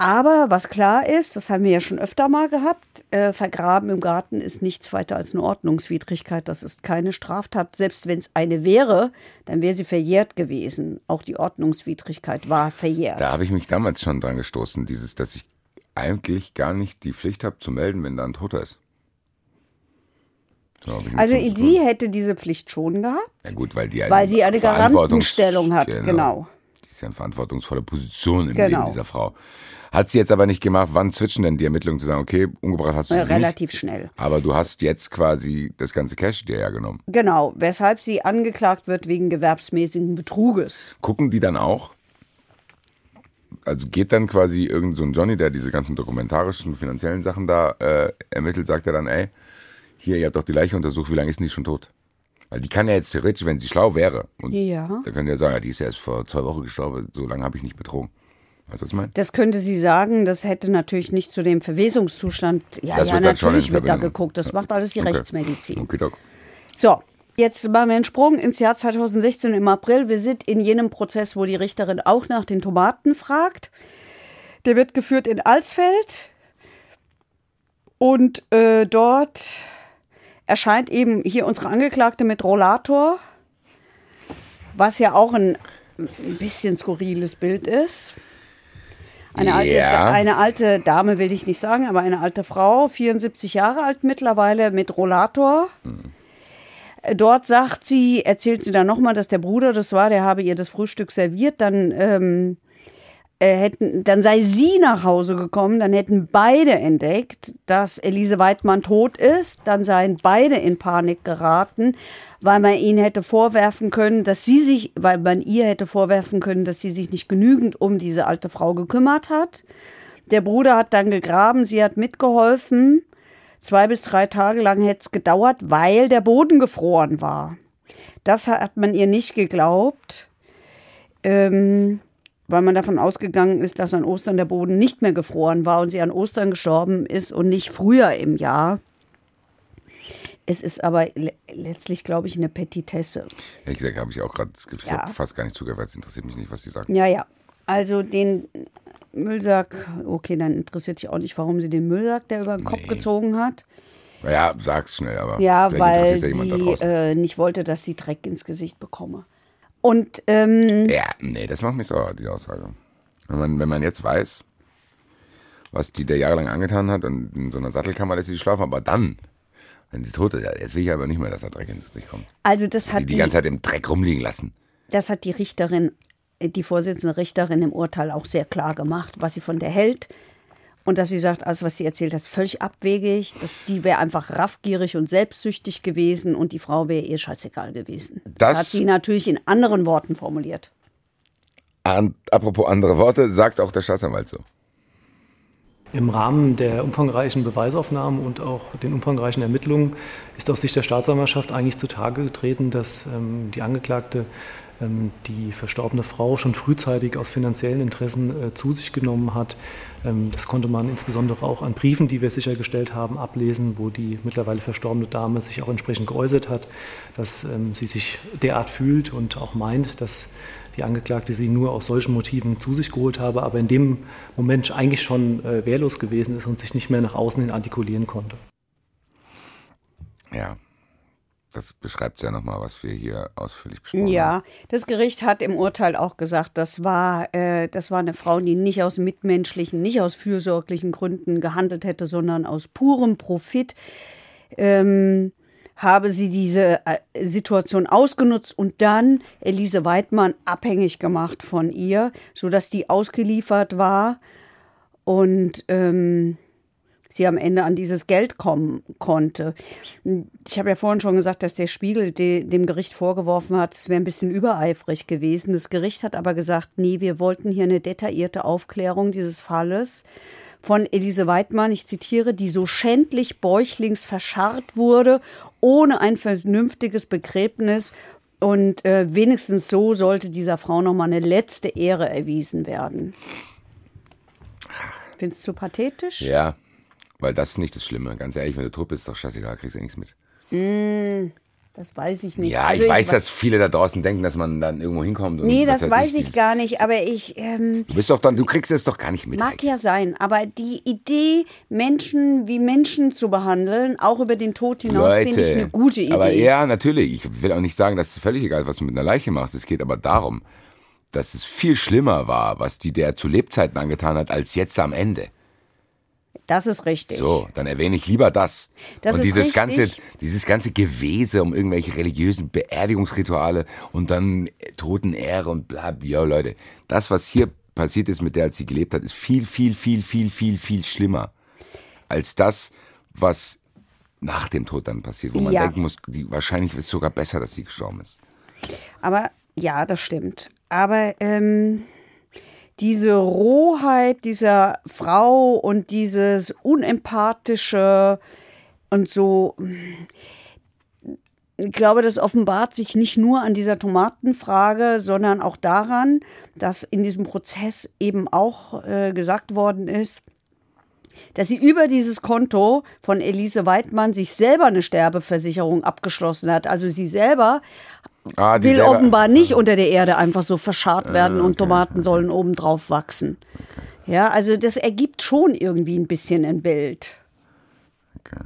Aber was klar ist, das haben wir ja schon öfter mal gehabt, äh, vergraben im Garten ist nichts weiter als eine Ordnungswidrigkeit. Das ist keine Straftat. Selbst wenn es eine wäre, dann wäre sie verjährt gewesen. Auch die Ordnungswidrigkeit war verjährt. Da habe ich mich damals schon dran gestoßen, dieses, dass ich eigentlich gar nicht die Pflicht habe zu melden, wenn da ein Toter ist. So, also sie hätte diese Pflicht schon gehabt, Ja gut, weil die weil sie eine Garantenstellung hat. Genau. Die ist ja eine verantwortungsvolle Position im Genau. Leben dieser Frau. Hat sie jetzt aber nicht gemacht. Wann switchen denn die Ermittlungen zu sagen, okay, umgebracht hast du Ja, sie relativ nicht, schnell. aber du hast jetzt quasi das ganze Cash dir ja genommen. Genau, weshalb sie angeklagt wird wegen gewerbsmäßigen Betruges. Gucken die dann auch? Also geht dann quasi irgend so ein Johnny, der diese ganzen dokumentarischen, finanziellen Sachen da äh, ermittelt, sagt er dann, ey, hier, ihr habt doch die Leiche untersucht, wie lange ist denn die schon tot? Weil die kann ja jetzt theoretisch, wenn sie schlau wäre, und Ja. da könnte er sagen, ja, die ist ja erst vor zwei Wochen gestorben, so lange habe ich nicht betrogen. Weißt du, was ich meine? Das könnte sie sagen, das hätte natürlich nicht zu dem Verwesungszustand. Ja, Das ja, wird natürlich wird da geguckt. Das macht alles die Okay. Rechtsmedizin. Okay, Doc. So, jetzt machen wir einen Sprung ins Jahr 2016 im April. Wir sind in jenem Prozess, wo die Richterin auch nach den Tomaten fragt. Der wird geführt in Alsfeld. Und äh, dort erscheint eben hier unsere Angeklagte mit Rollator, was ja auch ein, ein bisschen skurriles Bild ist. Eine alte, eine alte Dame will ich nicht sagen, aber eine alte Frau, 74 Jahre alt mittlerweile, mit Rollator. Dort sagt sie, erzählt sie dann nochmal, dass der Bruder das war, der habe ihr das Frühstück serviert, dann, ähm, äh, hätten, dann sei sie nach Hause gekommen, dann hätten beide entdeckt, dass Elise Weidmann tot ist, dann seien beide in Panik geraten, weil man ihnen hätte vorwerfen können, dass sie sich, weil man ihr hätte vorwerfen können, dass sie sich nicht genügend um diese alte Frau gekümmert hat. Der Bruder hat dann gegraben, sie hat mitgeholfen. Zwei bis drei Tage lang hätte es gedauert, weil der Boden gefroren war. Das hat man ihr nicht geglaubt, ähm, weil man davon ausgegangen ist, dass an Ostern der Boden nicht mehr gefroren war und sie an Ostern gestorben ist und nicht früher im Jahr. Es ist aber le letztlich, glaube ich, eine Petitesse. Ehrlich gesagt habe ich auch gerade das Gefühl, Ja. fast gar nicht zugehört, weil es interessiert mich nicht, was die sagen. Ja, ja. Also den Müllsack, okay, dann interessiert sich auch nicht, warum sie den Müllsack, der über den Kopf Nee. gezogen hat. Naja, sag's schnell, aber Ja, weil ja sie äh, nicht wollte, dass sie Dreck ins Gesicht bekomme. Und ähm, ja, nee, das macht mich sauer, diese Aussage. Wenn man, wenn man jetzt weiß, was die der jahrelang angetan hat und in so einer Sattelkammer lässt sie schlafen, aber dann, wenn sie tot ist, jetzt will ich aber nicht mehr, dass da Dreck ins Gesicht kommt. also das hat Die die, die ganze Zeit im Dreck rumliegen lassen. das hat die Richterin, äh, die Vorsitzende Richterin im Urteil auch sehr klar gemacht, was sie von der hält. Und dass sie sagt, alles, was sie erzählt hat, ist völlig abwegig. Dass die wäre einfach raffgierig und selbstsüchtig gewesen und die Frau wäre ihr scheißegal gewesen. Das, Das- hat sie natürlich in anderen Worten formuliert. An, apropos andere Worte, sagt auch der Staatsanwalt so. Im Rahmen der umfangreichen Beweisaufnahmen und auch den umfangreichen Ermittlungen ist aus Sicht der Staatsanwaltschaft eigentlich zutage getreten, dass ähm, die Angeklagte ähm, die verstorbene Frau schon frühzeitig aus finanziellen Interessen äh, zu sich genommen hat. Ähm, das konnte man insbesondere auch an Briefen, die wir sichergestellt haben, ablesen, wo die mittlerweile verstorbene Dame sich auch entsprechend geäußert hat, dass ähm, sie sich derart fühlt und auch meint, dass die Angeklagte sie nur aus solchen Motiven zu sich geholt habe, aber in dem Moment eigentlich schon äh, wehrlos gewesen ist und sich nicht mehr nach außen hin artikulieren konnte. Ja. Das beschreibt ja nochmal, was wir hier ausführlich besprochen haben. Ja, das Gericht hat im Urteil auch gesagt, das war, äh, das war eine Frau, die nicht aus mitmenschlichen, nicht aus fürsorglichen Gründen gehandelt hätte, sondern aus purem Profit. Ähm, habe sie diese äh, Situation ausgenutzt und dann Elise Weidmann abhängig gemacht von ihr, sodass die ausgeliefert war und ähm, sie am Ende an dieses Geld kommen konnte. Ich habe ja vorhin schon gesagt, dass der Spiegel de, dem Gericht vorgeworfen hat, es wäre ein bisschen übereifrig gewesen. Das Gericht hat aber gesagt, nee, wir wollten hier eine detaillierte Aufklärung dieses Falles von Elise Weidmann, ich zitiere, die so schändlich bäuchlings verscharrt wurde, ohne ein vernünftiges Begräbnis. Und äh, wenigstens so sollte dieser Frau noch mal eine letzte Ehre erwiesen werden. Findest du pathetisch? Ja, weil das ist nicht das Schlimme. Ganz ehrlich, wenn du tot bist, ist doch scheißegal, kriegst du nichts mit. Das weiß ich nicht. Ja, Also ich weiß, dass viele da draußen denken, dass man dann irgendwo hinkommt. Und Nee, das weiß ich gar nicht, aber ich ähm, Du bist doch dann, du kriegst es doch gar nicht mit. mag Heike. ja sein, aber die Idee, Menschen wie Menschen zu behandeln, auch über den Tod hinaus, finde ich eine gute Idee. Aber ja, natürlich. Ich will auch nicht sagen, dass es völlig egal ist, was du mit einer Leiche machst. Es geht aber darum, dass es viel schlimmer war, was die der zu Lebzeiten angetan hat, als jetzt am Ende. Das ist richtig. So, dann erwähne ich lieber das. Das und dieses richtig. ganze, dieses ganze Gewese um irgendwelche religiösen Beerdigungsrituale und dann Totenehre und bla, ja Leute. Das, was hier passiert ist mit der, als sie gelebt hat, ist viel, viel, viel, viel, viel, viel schlimmer als das, was nach dem Tod dann passiert, wo man Ja. denken muss, die, wahrscheinlich ist es sogar besser, dass sie gestorben ist. Aber ja, das stimmt. Aber ähm, diese Rohheit dieser Frau und dieses unempathische und so, ich glaube, das offenbart sich nicht nur an dieser Tomatenfrage, sondern auch daran, dass in diesem Prozess eben auch äh, gesagt worden ist, dass sie über dieses Konto von Elise Weidmann sich selber eine Sterbeversicherung abgeschlossen hat. Also sie selber Ah, will selber- offenbar nicht unter der Erde einfach so verscharrt werden und Tomaten sollen obendrauf wachsen. Ja, also das ergibt schon irgendwie ein bisschen ein Bild. Okay.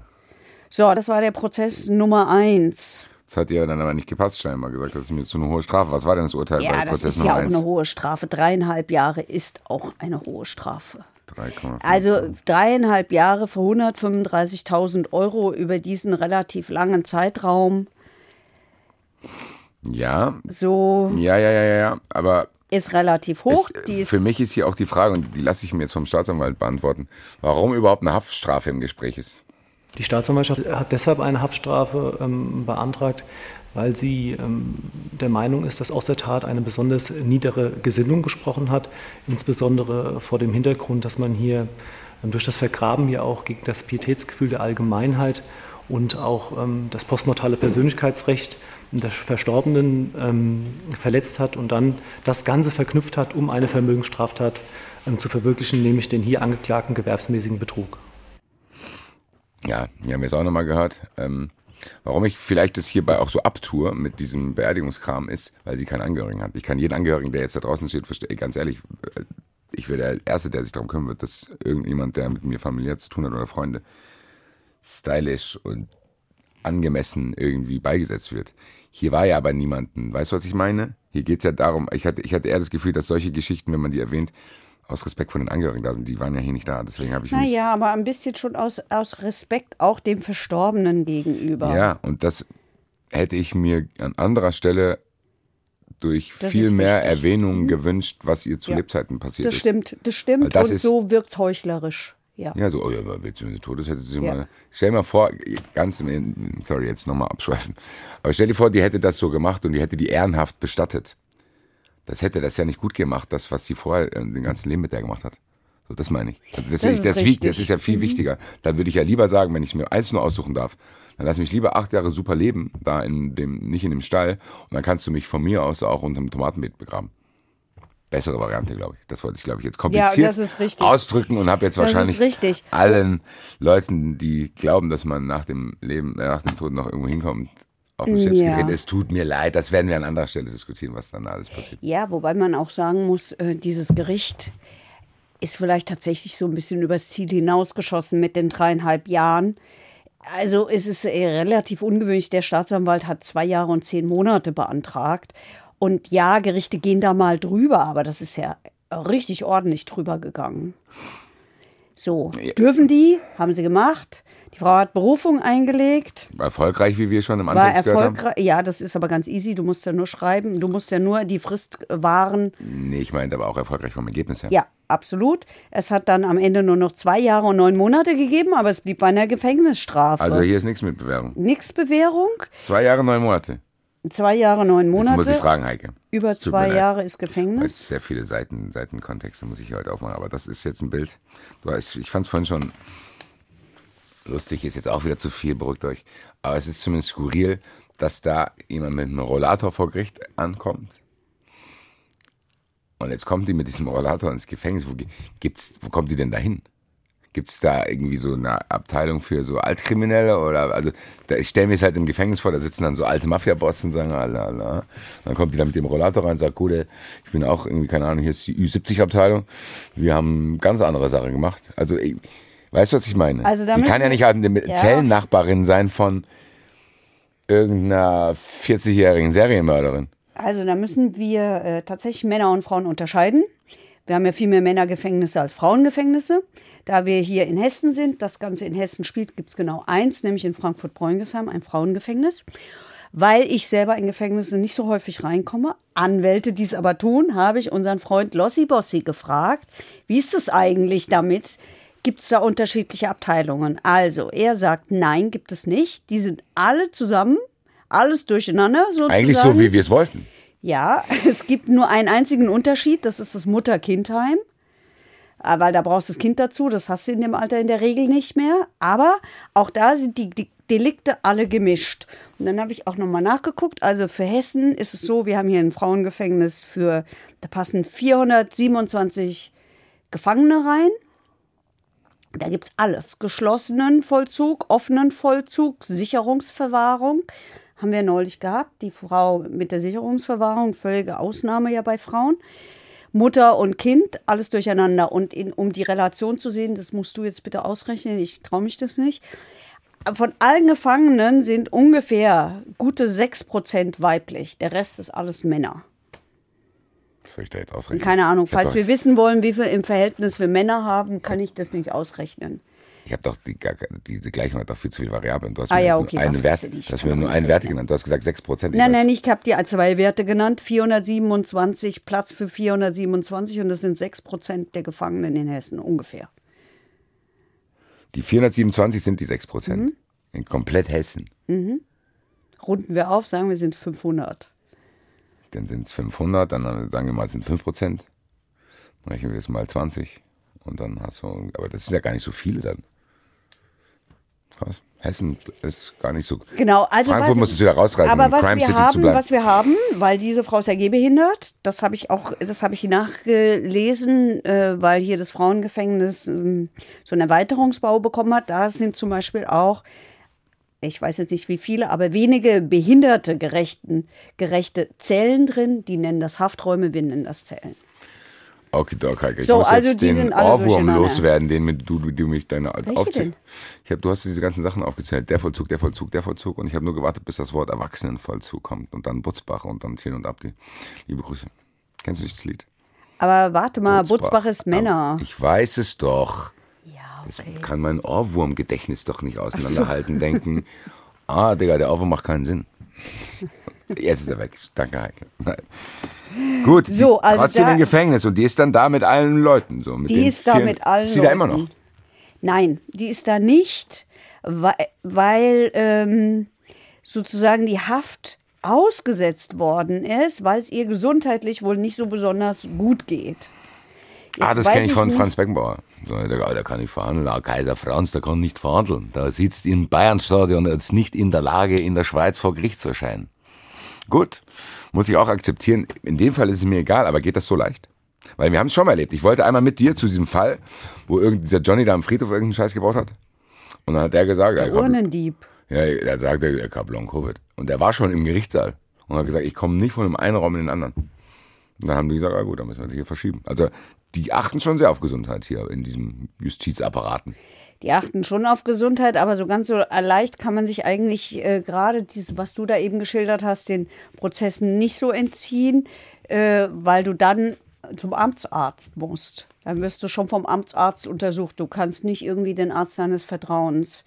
So, das war der Prozess Nummer eins. Das hat ihr dann aber nicht gepasst, scheinbar gesagt, das ist mir zu eine hohe Strafe. Was war denn das Urteil bei Ja, das Prozess ist Nummer ja auch 1? eine hohe Strafe. Dreieinhalb Jahre ist auch eine hohe Strafe. 3,5. Also dreieinhalb Jahre für 135.000 Euro über diesen relativ langen Zeitraum. Ja, So ja, ja, ja, ja, ja, aber ist relativ hoch. Die ist für mich ist hier auch die Frage, und die lasse ich mir jetzt vom Staatsanwalt beantworten, warum überhaupt eine Haftstrafe im Gespräch ist. Die Staatsanwaltschaft hat deshalb eine Haftstrafe ähm, beantragt, weil sie ähm, der Meinung ist, dass aus der Tat eine besonders niedere Gesinnung gesprochen hat, insbesondere vor dem Hintergrund, dass man hier ähm, durch das Vergraben ja auch gegen das Pietätsgefühl der Allgemeinheit und auch ähm, das postmortale Persönlichkeitsrecht des Verstorbenen ähm, verletzt hat und dann das Ganze verknüpft hat, um eine Vermögensstraftat ähm, zu verwirklichen, nämlich den hier angeklagten gewerbsmäßigen Betrug. Ja, hier haben wir es auch nochmal gehört. Ähm, warum ich vielleicht das hierbei auch so abtue mit diesem Beerdigungskram ist, weil sie keinen Angehörigen hat. Ich kann jeden Angehörigen, der jetzt da draußen steht, verstehen. Ganz ehrlich, äh, ich wäre der Erste, der sich darum kümmern wird, dass irgendjemand, der mit mir familiär zu tun hat oder Freunde, stylisch und angemessen irgendwie beigesetzt wird. Hier war ja aber niemanden. Weißt du, was ich meine? Hier geht's ja darum, ich hatte, ich hatte eher das Gefühl, dass solche Geschichten, wenn man die erwähnt, aus Respekt vor den Angehörigen da sind. Die waren ja hier nicht da. Deswegen habe ich mich. Naja, aber ein bisschen schon aus, aus Respekt auch dem Verstorbenen gegenüber. Ja, und das hätte ich mir an anderer Stelle durch Das viel mehr richtig. Erwähnungen gewünscht, was ihr zu Ja. Lebzeiten passiert Das ist. stimmt, das stimmt. Das und so wirkt heuchlerisch. Ja. Ja, so, oh ja, aber wenn sie tot ist, hätte sie Ja. mal. Stell dir mal vor, ganz im, sorry, jetzt nochmal abschweifen. Aber stell dir vor, die hätte das so gemacht und die hätte die ehrenhaft bestattet. Das hätte das ja nicht gut gemacht, das, was sie vorher äh, den ganzen Leben mit der gemacht hat. So, das meine ich. Also das, Das ist, das, wiegt- das ist ja viel wichtiger. Da würde ich ja lieber sagen, wenn ich mir eins nur aussuchen darf, dann lass mich lieber acht Jahre super leben, da in dem, nicht in dem Stall, und dann kannst du mich von mir aus auch unter dem Tomatenbeet begraben. Bessere Variante, glaube ich. Das wollte ich, glaube ich, jetzt kompliziert richtig. ausdrücken und habe jetzt wahrscheinlich allen Leuten, die glauben, dass man nach dem Leben, äh, nach dem Tod noch irgendwo hinkommt, auf den Schlips Ja. Es tut mir leid, das werden wir an anderer Stelle diskutieren, was dann alles passiert. Ja, wobei man auch sagen muss, äh, dieses Gericht ist vielleicht tatsächlich so ein bisschen übers Ziel hinausgeschossen mit den dreieinhalb Jahren. Also es ist äh, relativ ungewöhnlich. Der Staatsanwalt hat zwei Jahre und zehn Monate beantragt. Und ja, Gerichte gehen da mal drüber, aber das ist ja richtig ordentlich drüber gegangen. So, dürfen die? Haben sie gemacht. Die Frau hat Berufung eingelegt. War erfolgreich, wie wir schon im Antext gehört haben? Ja, das ist aber ganz easy. Du musst ja nur schreiben. Du musst ja nur die Frist wahren. Nee, ich meinte aber auch erfolgreich vom Ergebnis her. Ja, absolut. Es hat dann am Ende nur noch zwei Jahre und neun Monate gegeben, aber es blieb bei einer Gefängnisstrafe. Also hier ist nichts mit Bewährung. Nix Bewährung. Zwei Jahre, neun Monate. Zwei Jahre, neun Jetzt Monate. muss ich fragen, Heike. Über zwei. Jahre ist Gefängnis. es sehr viele Seiten, Seitenkontexte muss ich heute aufmachen, aber das ist jetzt ein Bild. Ich fand es vorhin schon lustig, ist jetzt auch wieder zu viel, beruhigt euch. Aber es ist zumindest skurril, dass da jemand mit einem Rollator vor Gericht ankommt. Und jetzt kommt die mit diesem Rollator ins Gefängnis. Wo, gibt's, wo kommt die denn dahin? Gibt es da irgendwie so eine Abteilung für so Altkriminelle oder also da, ich stelle mir es halt im Gefängnis vor, da sitzen dann so alte Mafia-Boss und sagen, Allah, Allah. Dann kommt die da mit dem Rollator rein und sagt, gut, ey, ich bin auch irgendwie, keine Ahnung, hier ist die Ü70-Abteilung. Wir haben ganz andere Sachen gemacht. Also, ey, weißt du, was ich meine? Also die kann ja nicht halt eine Ja. Zellennachbarin sein von irgendeiner 40-jährigen Serienmörderin. Also da müssen wir äh, tatsächlich Männer und Frauen unterscheiden. Wir haben ja viel mehr Männergefängnisse als Frauengefängnisse. Da wir hier in Hessen sind, das Ganze in Hessen spielt, gibt es genau eins, nämlich in Frankfurt-Bräungesheim, ein Frauengefängnis. Weil ich selber in Gefängnisse nicht so häufig reinkomme, Anwälte dies aber tun, habe ich unseren Freund Lossi Bossi gefragt, wie ist es eigentlich damit? Gibt es da unterschiedliche Abteilungen? Also, er sagt, nein, gibt es nicht. Die sind alle zusammen, alles durcheinander sozusagen. Eigentlich so, wie wir es wollten. Ja, es gibt nur einen einzigen Unterschied, das ist das Mutter-Kind-Heim. Ah, Weil da brauchst du das Kind dazu, das hast du in dem Alter in der Regel nicht mehr. Aber auch da sind die, die Delikte alle gemischt. Und dann habe ich auch nochmal nachgeguckt. Also für Hessen ist es so, wir haben hier ein Frauengefängnis für, da passen 427 Gefangene rein. Da gibt es alles. Geschlossenen Vollzug, offenen Vollzug, Sicherungsverwahrung. Haben wir neulich gehabt. Die Frau mit der Sicherungsverwahrung, völlige Ausnahme ja bei Frauen. Mutter und Kind, alles durcheinander. Und in, um die Relation zu sehen, das musst du jetzt bitte ausrechnen, ich traue mich das nicht. Von allen Gefangenen sind ungefähr gute 6% weiblich. Der Rest ist alles Männer. Was soll ich da jetzt ausrechnen? Keine Ahnung. Falls wir wissen wollen, wie viel im Verhältnis wir Männer haben, kann ich das nicht ausrechnen. Ich habe doch die, diese Gleichung hat doch viel zu viele Variablen. Du hast Ah mir ja, okay, einen Wert, du hast mir nur einen Wert genannt. Du hast gesagt 6 Prozent. Nein, nein, ich habe dir zwei Werte genannt. 427, Platz für 427 und das sind 6 Prozent der Gefangenen in Hessen ungefähr. Die 427 sind die 6 Prozent. Mhm. In komplett Hessen. Runden wir auf, sagen wir sind 500. Dann sind es 500, dann sagen wir mal, es sind 5 Prozent. Dann rechnen wir das mal 20. Und dann hast du, aber das sind ja gar nicht so viele dann. Krass. Hessen ist gar nicht so. Genau, also Frankfurt was, muss es wieder rausreißen, aber um was Crime wir City haben, was wir haben, weil diese Frau ist ja gehbehindert, das habe ich auch, das habe ich nachgelesen, äh, weil hier das Frauengefängnis ähm, so einen Erweiterungsbau bekommen hat. Da sind zum Beispiel auch, ich weiß jetzt nicht wie viele, aber wenige behinderte gerechten, gerechte Zellen drin. Die nennen das Hafträume, wir nennen das Zellen. Okay, Doc, Heike. Ich So, muss also jetzt den Ohrwurm loswerden, den mit, du, du, du mich deine Welche aufzähl- denn? Ich hab, du hast diese ganzen Sachen aufgezählt. Der Vollzug, der Vollzug, der Vollzug. Und ich habe nur gewartet, bis das Wort Erwachsenenvollzug kommt. Und dann Butzbach und dann Thiel und Abdi. Liebe Grüße. Kennst du nicht das Lied? Aber warte mal, Butzbach ist Aber Männer. Ich weiß es doch. Ja, Das okay. kann mein Ohrwurmgedächtnis doch nicht auseinanderhalten. Denken, ah, Digga, der Ohrwurm macht keinen Sinn. Jetzt ist er weg. Danke, Heike. Nein. Gut, So, also trotzdem da- im Gefängnis und die ist dann da mit allen Leuten. So, mit Die den ist da vielen- mit allen Ist sie da immer Leuten. noch? Nein, die ist da nicht, weil, weil ähm, sozusagen die Haft ausgesetzt worden ist, weil es ihr gesundheitlich wohl nicht so besonders gut geht. Ah, Jetzt das weiß kenne ich von nicht- Franz Beckenbauer. Der, der kann nicht verhandeln. Ah, Kaiser Franz, der kann nicht verhandeln. Der sitzt im Bayernstadion und ist nicht in der Lage, in der Schweiz vor Gericht zu erscheinen. Gut, muss ich auch akzeptieren. In dem Fall ist es mir egal, aber geht das so leicht? Weil wir haben es schon mal erlebt. Ich wollte einmal mit dir zu diesem Fall, wo irgend dieser Johnny da am Friedhof irgendeinen Scheiß gebaut hat. Und dann hat der gesagt, er Urnendieb. ja, er sagte, er kam Long Covid. Und er war schon im Gerichtssaal. Und hat gesagt, ich komme nicht von dem einen Raum in den anderen. Und dann haben die gesagt, ah gut, dann müssen wir das hier verschieben. Also die achten schon sehr auf Gesundheit hier in diesem Justizapparaten. Die achten schon auf Gesundheit, aber so ganz so leicht kann man sich eigentlich äh, gerade dieses, was du da eben geschildert hast, den Prozessen nicht so entziehen, äh, weil du dann zum Amtsarzt musst. Dann wirst du schon vom Amtsarzt untersucht. Du kannst nicht irgendwie den Arzt deines Vertrauens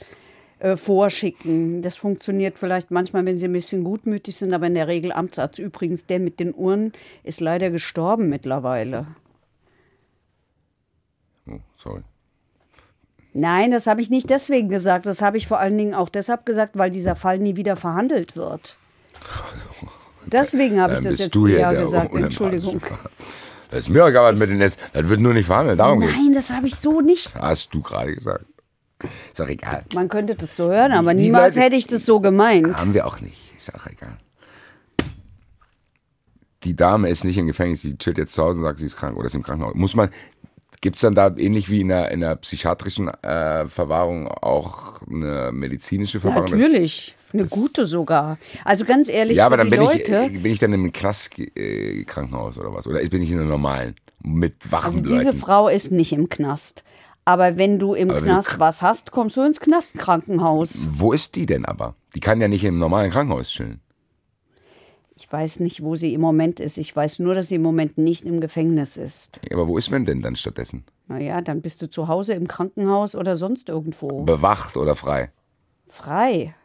äh, vorschicken. Das funktioniert vielleicht manchmal, wenn sie ein bisschen gutmütig sind, aber in der Regel Amtsarzt. Übrigens, der mit den Uhren ist leider gestorben mittlerweile. Oh, sorry. Nein, das habe ich nicht deswegen gesagt. Das habe ich vor allen Dingen auch deshalb gesagt, weil dieser Fall nie wieder verhandelt wird. Deswegen habe ich das jetzt du der gesagt. Entschuldigung. Das ist mir egal, was mit den ist. Das wird nur nicht verhandelt. Darum geht's. Nein, das habe ich so nicht. Hast du gerade gesagt. Ist auch egal. Man könnte das so hören, aber Die niemals Leute- hätte ich das so gemeint. Haben wir auch nicht. Ist auch egal. Die Dame ist nicht im Gefängnis, sie chillt jetzt zu Hause und sagt, sie ist krank oder ist im Krankenhaus. Muss man, gibt's dann da ähnlich wie in der, in der psychiatrischen äh, Verwahrung auch eine medizinische Verwahrung? Natürlich. Eine gute sogar. Also ganz ehrlich, Ja, aber dann bin ich, Leute, äh, bin ich dann im Knast-Krankenhaus oder was? Oder bin ich in einem normalen? Mit wachen also diese Leuten? Frau ist nicht im Knast. Aber wenn du im Aber Knast du- was hast, kommst du ins Knastkrankenhaus. Wo ist die denn aber? Die kann ja nicht im normalen Krankenhaus chillen. Ich weiß nicht, wo sie im Moment ist. Ich weiß nur, dass sie im Moment nicht im Gefängnis ist. Aber wo ist man denn dann stattdessen? Naja, dann bist du zu Hause im Krankenhaus oder sonst irgendwo. Bewacht oder frei? Frei.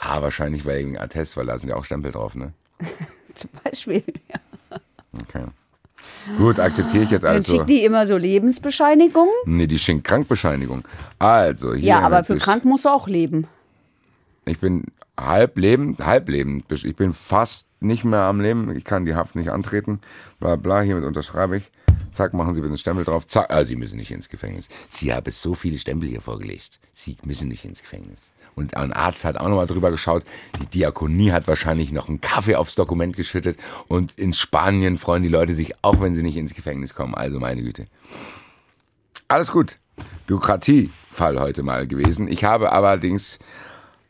Ah, wahrscheinlich wegen Attest, weil da sind ja auch Stempel drauf, ne? Zum Beispiel. Ja. Okay. Gut, akzeptiere ich jetzt Dann alles so. schickt die immer so Lebensbescheinigungen. Nee, die schenkt Krankbescheinigung. Also, hier. Ja, aber für krank musst du auch leben. Ich bin halb lebend, halb lebend. Ich bin fast nicht mehr am Leben. Ich kann die Haft nicht antreten. Bla, bla, hiermit unterschreibe ich. Zack, machen Sie bitte einen Stempel drauf. Zack, ah, Sie müssen nicht ins Gefängnis. Sie haben so viele Stempel hier vorgelegt. Sie müssen nicht ins Gefängnis. Und ein Arzt hat auch nochmal drüber geschaut. Die Diakonie hat wahrscheinlich noch einen Kaffee aufs Dokument geschüttet. Und in Spanien freuen die Leute sich, auch wenn sie nicht ins Gefängnis kommen. Also meine Güte. Alles gut. Bürokratiefall heute mal gewesen. Ich habe allerdings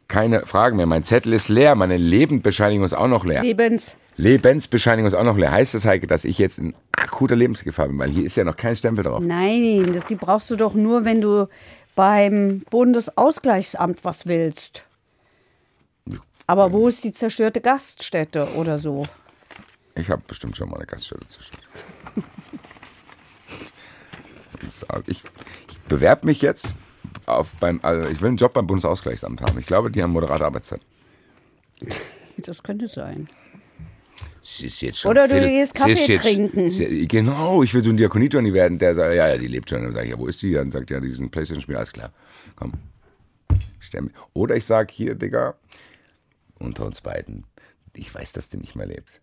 keine Fragen mehr. Mein Zettel ist leer. Meine Lebensbescheinigung ist auch noch leer. Lebens. Lebensbescheinigung ist auch noch leer. Heißt das, Heike, dass ich jetzt in akuter Lebensgefahr bin? Weil hier ist ja noch kein Stempel drauf. Nein, das, die brauchst du doch nur, wenn du beim Bundesausgleichsamt was willst. Aber wo ist die zerstörte Gaststätte oder so? Ich habe bestimmt schon mal eine Gaststätte zerstört. Ich ich bewerbe mich jetzt auf beim, also ich will einen Job beim Bundesausgleichsamt haben. Ich glaube, die haben moderate Arbeitszeit. Das könnte sein. Es ist jetzt schon Oder du gehst Kaffee jetzt- trinken. ist- Genau, ich will so ein Diakonie-Johnny werden, der sagt, ja, ja, die lebt schon. Dann sage ich, ja, wo ist die? Dann sagt er, ja, die ist ein Playstation-Spiel, alles klar. Komm, Stempel. Oder ich sage, hier, Digga, unter uns beiden, ich weiß, dass du nicht mehr lebst.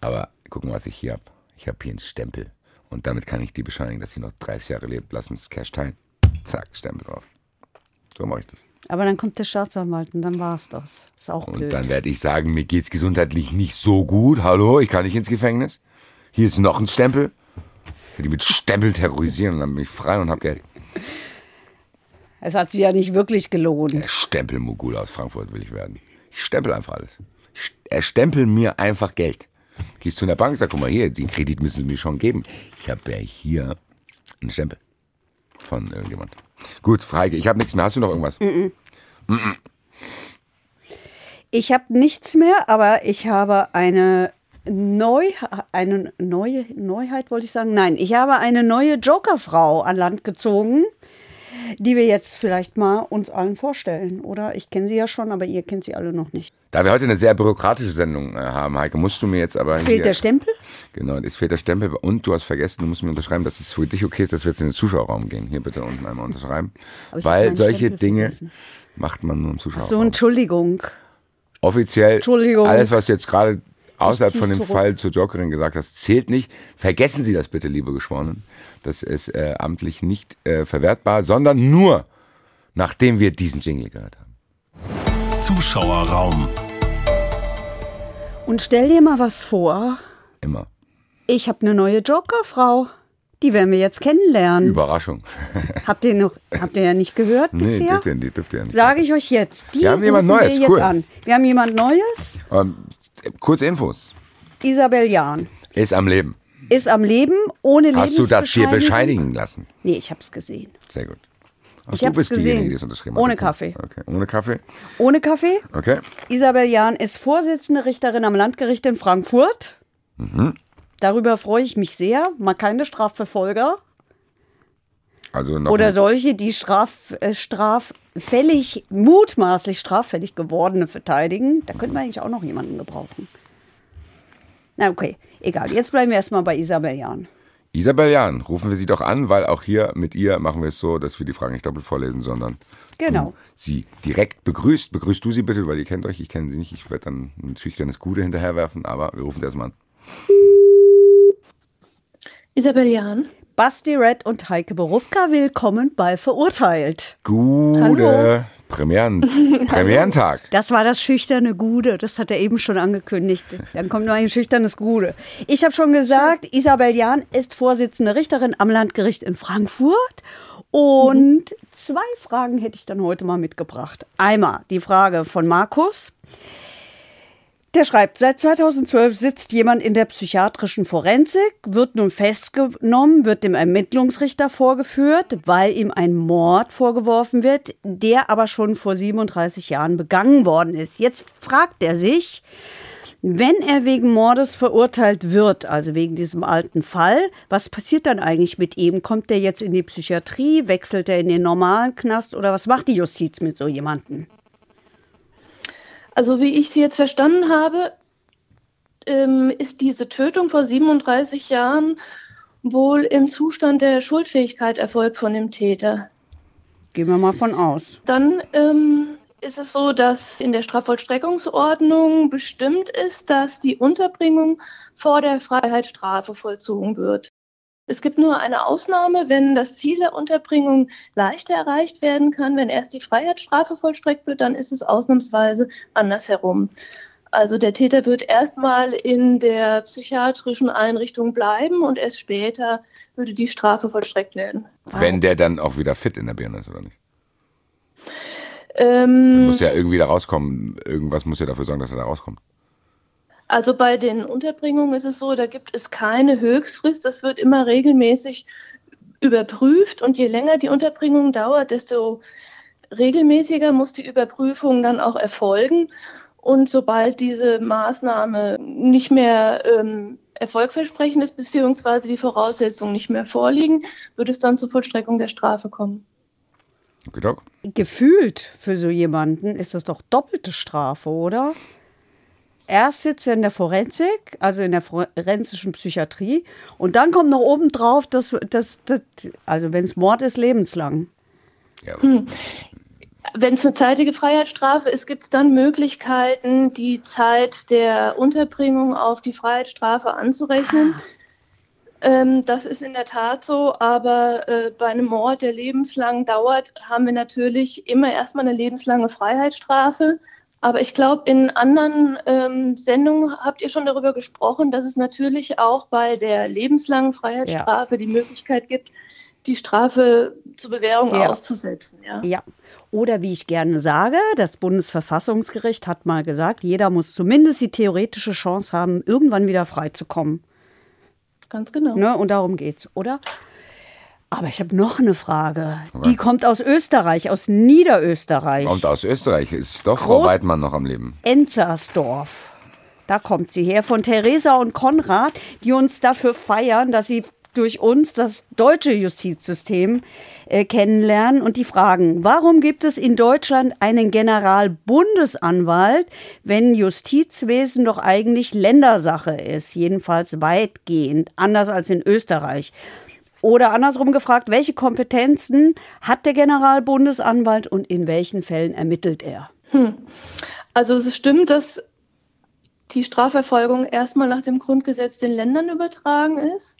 Aber guck mal, was ich hier habe. Ich habe hier einen Stempel. Und damit kann ich die bescheinigen, dass sie noch 30 Jahre lebt. Lass uns Cash teilen. Zack, Stempel drauf. So mache ich das. Aber dann kommt der Staatsanwalt und dann war's das. Ist auch Und blöd. dann werde ich sagen, mir geht's gesundheitlich nicht so gut. Hallo, ich kann nicht ins Gefängnis. Hier ist noch ein Stempel. Ich will die mit Stempel terrorisieren und dann bin ich frei und hab Geld. Es hat sich ja nicht wirklich gelohnt. Der Stempelmogul aus Frankfurt will ich werden. Ich stempel einfach alles. Er stempelt mir einfach Geld. Gehst zu einer Bank, sag, guck mal hier, den Kredit müssen Sie mir schon geben. Ich habe ja hier einen Stempel von irgendjemand. Gut, Freike, ich habe nichts mehr. Hast du noch irgendwas? Ich habe nichts mehr, aber ich habe eine Neu eine neue Neuheit wollte ich sagen. Nein, ich habe eine neue Jokerfrau an Land gezogen, die wir jetzt vielleicht mal uns allen vorstellen, oder? Ich kenne sie ja schon, aber ihr kennt sie alle noch nicht. Da wir heute eine sehr bürokratische Sendung äh, haben, Heike, musst du mir jetzt aber Fehlt der Stempel? Genau, es fehlt der Stempel und du hast vergessen, du musst mir unterschreiben, dass es für dich okay ist, dass wir jetzt in den Zuschauerraum gehen. Hier bitte unten einmal unterschreiben. Weil solche Stempel Dinge vergessen. macht man nur im So, Zuschauerraum. Entschuldigung. Offiziell, Entschuldigung. alles, was du jetzt gerade außerhalb von dem zurück. Fall zur Jokerin gesagt hast, zählt nicht. Vergessen Sie das bitte, liebe Geschworenen. Das ist äh, amtlich nicht äh, verwertbar, sondern nur, nachdem wir diesen Jingle gehört haben. Zuschauerraum. Und stell dir mal was vor. Immer. Ich habe eine neue Jokerfrau. Die werden wir jetzt kennenlernen. Überraschung. Habt ihr noch, habt ihr ja nicht gehört nee, bisher? dürft ihr, die dürft ihr nicht. Sage ich euch jetzt. Die Wir haben jemand Neues, wir jetzt cool. an. Wir haben jemand Neues. Ähm, kurz Infos. Isabel Jahn Ist am Leben. ist am Leben ohne Hast du das dir bescheinigen lassen? Nee, ich habe es gesehen. Sehr gut. Ach, Ich du bist diejenige, gesehen. die das unterschrieben hat. Ohne. Kaffee. Okay. Ohne Kaffee? Ohne Kaffee? Okay. Isabel Jahn ist Vorsitzende Richterin am Landgericht in Frankfurt. Darüber freue ich mich sehr. Mal keine Strafverfolger Also noch oder solche, die straf, äh, straffällig, mutmaßlich straffällig gewordene verteidigen. Da könnte man eigentlich auch noch jemanden gebrauchen. Na okay, egal. Jetzt bleiben wir erstmal bei Isabel Jahn. Isabel Jahn, rufen wir sie doch an, weil auch hier mit ihr machen wir es so, dass wir die Fragen nicht doppelt vorlesen, sondern Genau. du sie direkt begrüßt. Begrüßt du sie bitte, weil ihr kennt euch, ich kenne sie nicht. Ich werde dann ein schüchternes Gude hinterherwerfen, aber wir rufen sie erstmal an. Isabel Jahn. Basti Red und Heike Berufka, willkommen bei Verurteilt. Gude. Premieren, Premierentag. Das war das schüchterne Gude, das hat er eben schon angekündigt. Dann kommt noch ein schüchternes Gude. Ich habe schon gesagt, Isabel Jahn ist Vorsitzende Richterin am Landgericht in Frankfurt. Und zwei Fragen hätte ich dann heute mal mitgebracht. Einmal die Frage von Markus. Der schreibt, seit 2012 sitzt jemand in der psychiatrischen Forensik, wird nun festgenommen, wird dem Ermittlungsrichter vorgeführt, weil ihm ein Mord vorgeworfen wird, der aber schon vor 37 Jahren begangen worden ist. Jetzt fragt er sich, wenn er wegen Mordes verurteilt wird, also wegen diesem alten Fall, was passiert dann eigentlich mit ihm? Kommt er jetzt in die Psychiatrie, wechselt er in den normalen Knast oder was macht die Justiz mit so jemandem? Also wie ich Sie jetzt verstanden habe, ähm, ist diese Tötung vor 37 Jahren wohl im Zustand der Schuldfähigkeit erfolgt von dem Täter. Gehen wir mal von aus. Dann ähm, ist es so, dass in der Strafvollstreckungsordnung bestimmt ist, dass die Unterbringung vor der Freiheitsstrafe vollzogen wird. Es gibt nur eine Ausnahme, wenn das Ziel der Unterbringung leichter erreicht werden kann. Wenn erst die Freiheitsstrafe vollstreckt wird, dann ist es ausnahmsweise andersherum. Also der Täter wird erstmal in der psychiatrischen Einrichtung bleiben und erst später würde die Strafe vollstreckt werden. Wenn der dann auch wieder fit in der Birne ist, oder nicht? Ähm, Muss ja irgendwie da rauskommen. Irgendwas muss ja dafür sorgen, dass er da rauskommt. Also bei den Unterbringungen ist es so, da gibt es keine Höchstfrist. Das wird immer regelmäßig überprüft und je länger die Unterbringung dauert, desto regelmäßiger muss die Überprüfung dann auch erfolgen. Und sobald diese Maßnahme nicht mehr ähm, erfolgversprechend ist, beziehungsweise die Voraussetzungen nicht mehr vorliegen, wird es dann zur Vollstreckung der Strafe kommen. Gefühlt für so jemanden ist das doch doppelte Strafe, oder? Erst sitzt er in der Forensik, also in der forensischen Psychiatrie, und dann kommt noch oben drauf, dass, dass, dass also wenn es Mord ist, lebenslang. Ja. Wenn es eine zeitige Freiheitsstrafe ist, gibt es dann Möglichkeiten, die Zeit der Unterbringung auf die Freiheitsstrafe anzurechnen. Ähm, das ist in der Tat so, aber äh, bei einem Mord, der lebenslang dauert, haben wir natürlich immer erstmal eine lebenslange Freiheitsstrafe. Aber ich glaube, in anderen ähm, Sendungen habt ihr schon darüber gesprochen, dass es natürlich auch bei der lebenslangen Freiheitsstrafe die Möglichkeit gibt, die Strafe zur Bewährung Ja. auszusetzen. Ja. Ja. Oder wie ich gerne sage, das Bundesverfassungsgericht hat mal gesagt, jeder muss zumindest die theoretische Chance haben, irgendwann wieder freizukommen. Ganz genau. Ne? Und darum geht's, oder? Aber ich habe noch eine Frage. Die kommt aus Österreich, aus Niederösterreich. Kommt aus Österreich. Ist doch Frau Groß- Weidmann noch am Leben. Enzersdorf. Da kommt sie her, von Theresa und Konrad, die uns dafür feiern, dass sie durch uns das deutsche Justizsystem äh, kennenlernen und die fragen, warum gibt es in Deutschland einen Generalbundesanwalt, wenn Justizwesen doch eigentlich Ländersache ist, jedenfalls weitgehend, anders als in Österreich. Oder andersrum gefragt, welche Kompetenzen hat der Generalbundesanwalt und in welchen Fällen ermittelt er? Also es stimmt, dass die Strafverfolgung erstmal nach dem Grundgesetz den Ländern übertragen ist.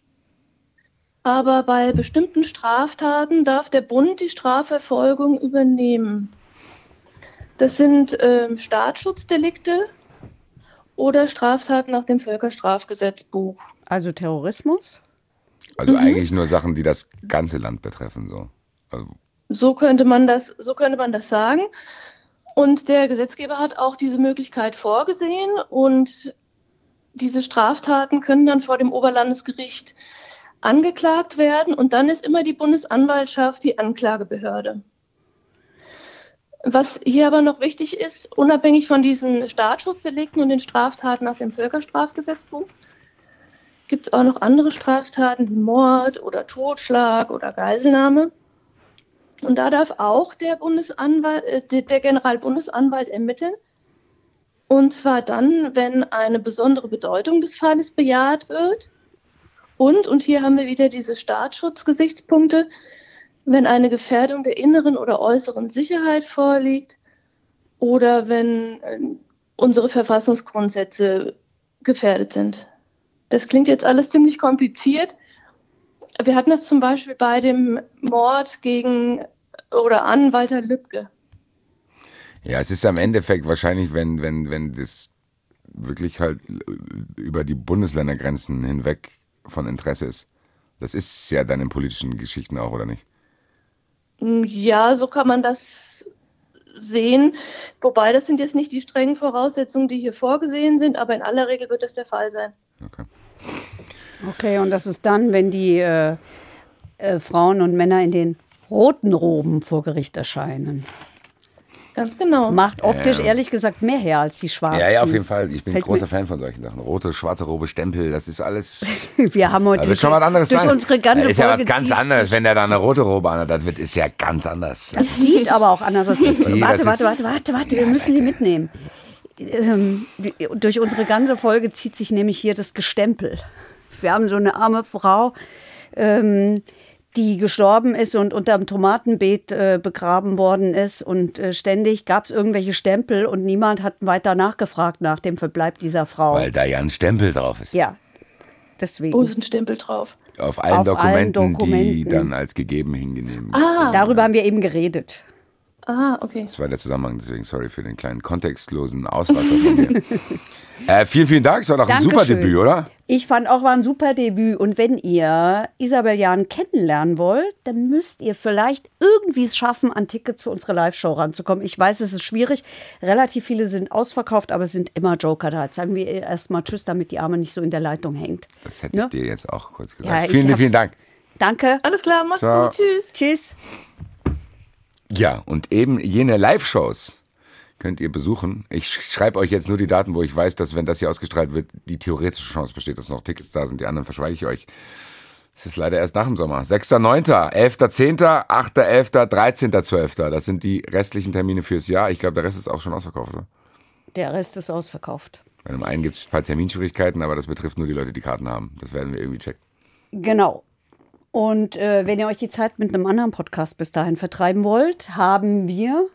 Aber bei bestimmten Straftaten darf der Bund die Strafverfolgung übernehmen. Das sind ähm, Staatsschutzdelikte oder Straftaten nach dem Völkerstrafgesetzbuch. Also Terrorismus? Also eigentlich nur Sachen, die das ganze Land betreffen. So. Also, So könnte man das, so könnte man das sagen. Und der Gesetzgeber hat auch diese Möglichkeit vorgesehen und diese Straftaten können dann vor dem Oberlandesgericht angeklagt werden und dann ist immer die Bundesanwaltschaft die Anklagebehörde. Was hier aber noch wichtig ist, unabhängig von diesen Staatsschutzdelikten und den Straftaten nach dem Völkerstrafgesetzbuch, gibt es auch noch andere Straftaten wie Mord oder Totschlag oder Geiselnahme. Und da darf auch der, Bundesanwalt, äh, der Generalbundesanwalt ermitteln. Und zwar dann, wenn eine besondere Bedeutung des Falles bejaht wird. Und, und hier haben wir wieder diese Staatsschutzgesichtspunkte, wenn eine Gefährdung der inneren oder äußeren Sicherheit vorliegt oder wenn äh, unsere Verfassungsgrundsätze gefährdet sind. Das klingt jetzt alles ziemlich kompliziert. Wir hatten das zum Beispiel bei dem Mord gegen oder an Walter Lübcke. Ja, es ist am Endeffekt wahrscheinlich, wenn, wenn, wenn das wirklich halt über die Bundesländergrenzen hinweg von Interesse ist. Das ist ja dann in politischen Geschichten auch, oder nicht? Mm, ja, so kann man das sehen. Wobei das sind jetzt nicht die strengen Voraussetzungen, die hier vorgesehen sind, aber in aller Regel wird das der Fall sein. Okay. Okay, und das ist dann, wenn die äh, äh, Frauen und Männer in den roten Roben vor Gericht erscheinen. Ganz genau. Macht optisch Ja. ehrlich gesagt mehr her als die schwarzen. Ja, ja, auf jeden Fall. Ich bin Fällt großer Fan von solchen Sachen. Rote, schwarze Robe, Stempel, das ist alles. Wir haben heute Da wird schon was anderes durch sein. unsere ganze das ist ja Folge was ganz anderes. Wenn der da eine rote Robe anhat, das wird, ist ja ganz anders. Das sieht aber auch anders aus. Warte, das warte, warte, warte, warte, wir müssen die mitnehmen. Ähm, durch unsere ganze Folge zieht sich nämlich hier das Gestempel. Wir haben so eine arme Frau, ähm, die gestorben ist und unterm Tomatenbeet äh, begraben worden ist. Und äh, ständig gab es irgendwelche Stempel und niemand hat weiter nachgefragt nach dem Verbleib dieser Frau. Weil da ja ein Stempel drauf ist. ja, deswegen. Wo ist ein Stempel drauf? Auf allen, Auf allen Dokumenten, die Dokumenten. dann als gegeben hingenehm. Darüber haben wir eben geredet. Ah, okay. Das war der Zusammenhang, deswegen sorry für den kleinen kontextlosen Auswasser von mir. äh, vielen, vielen Dank. Es war doch ein super. Debüt, oder? Ich fand auch, war ein super Debüt. Und wenn ihr Isabel Jahn kennenlernen wollt, dann müsst ihr vielleicht irgendwie es schaffen, an Tickets für unsere Live-Show ranzukommen. Ich weiß, es ist schwierig. Relativ viele sind ausverkauft, aber es sind immer Joker da. Jetzt sagen wir ihr erstmal Tschüss, damit die Arme nicht so in der Leitung hängt. Das hätte Ne? ich dir jetzt auch kurz Ja, gesagt. ich vielen, vielen Dank. Danke. Alles klar, mach's Ciao. gut. Tschüss. Tschüss. Ja, und eben jene Live-Shows könnt ihr besuchen. Ich sch- schreibe euch jetzt nur die Daten, wo ich weiß, dass wenn das hier ausgestrahlt wird, die theoretische Chance besteht, dass noch Tickets da sind. Die anderen verschweige ich euch. Es ist leider erst nach dem Sommer. 6.9., 11.10., 8.11., 13.12. Das sind die restlichen Termine fürs Jahr. Ich glaube, der Rest ist auch schon ausverkauft, oder? Der Rest ist ausverkauft. Bei dem einen gibt es ein paar Terminschwierigkeiten, aber das betrifft nur die Leute, die Karten haben. Das werden wir irgendwie checken. Genau. Und äh, wenn ihr euch die Zeit mit einem anderen Podcast bis dahin vertreiben wollt, haben wir.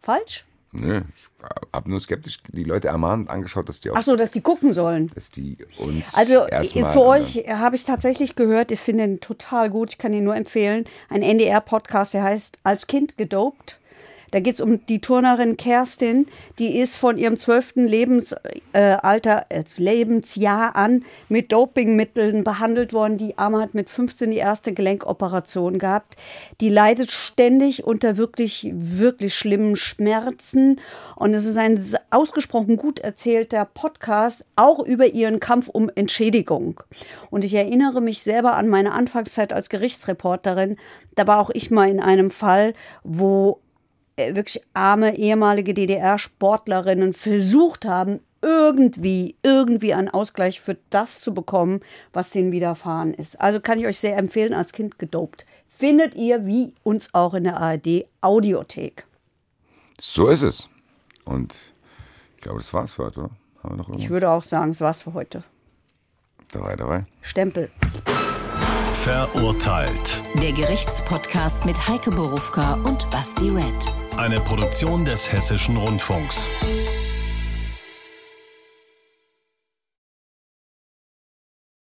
Falsch? Nö, ich habe nur skeptisch die Leute ermahnt angeschaut, dass die auch, Ach so, dass die gucken sollen. dass die uns Also für euch habe ich tatsächlich gehört, ich finde ihn total gut, ich kann ihn nur empfehlen. Ein NDR-Podcast, der heißt Als Kind gedopt. Da geht es um die Turnerin Kerstin, die ist von ihrem zwölften Lebensalter, äh, äh, Lebensjahr an mit Dopingmitteln behandelt worden. Die Arme hat mit 15 die erste Gelenkoperation gehabt. Die leidet ständig unter wirklich, wirklich schlimmen Schmerzen. Und es ist ein ausgesprochen gut erzählter Podcast, auch über ihren Kampf um Entschädigung. Und ich erinnere mich selber an meine Anfangszeit als Gerichtsreporterin. Da war auch ich mal in einem Fall, wo wirklich arme ehemalige DDR-Sportlerinnen versucht haben, irgendwie, irgendwie einen Ausgleich für das zu bekommen, was denen widerfahren ist. Also kann ich euch sehr empfehlen, als Kind gedopt. Findet ihr, wie uns auch in der ARD, Audiothek. So ist es. Und ich glaube, das war's für heute, oder? Haben wir noch Ich würde auch sagen, es war's für heute. Dabei, dabei. Stempel. Verurteilt. Der Gerichtspodcast mit Heike Borufka und Basti Red. Eine Produktion des Hessischen Rundfunks.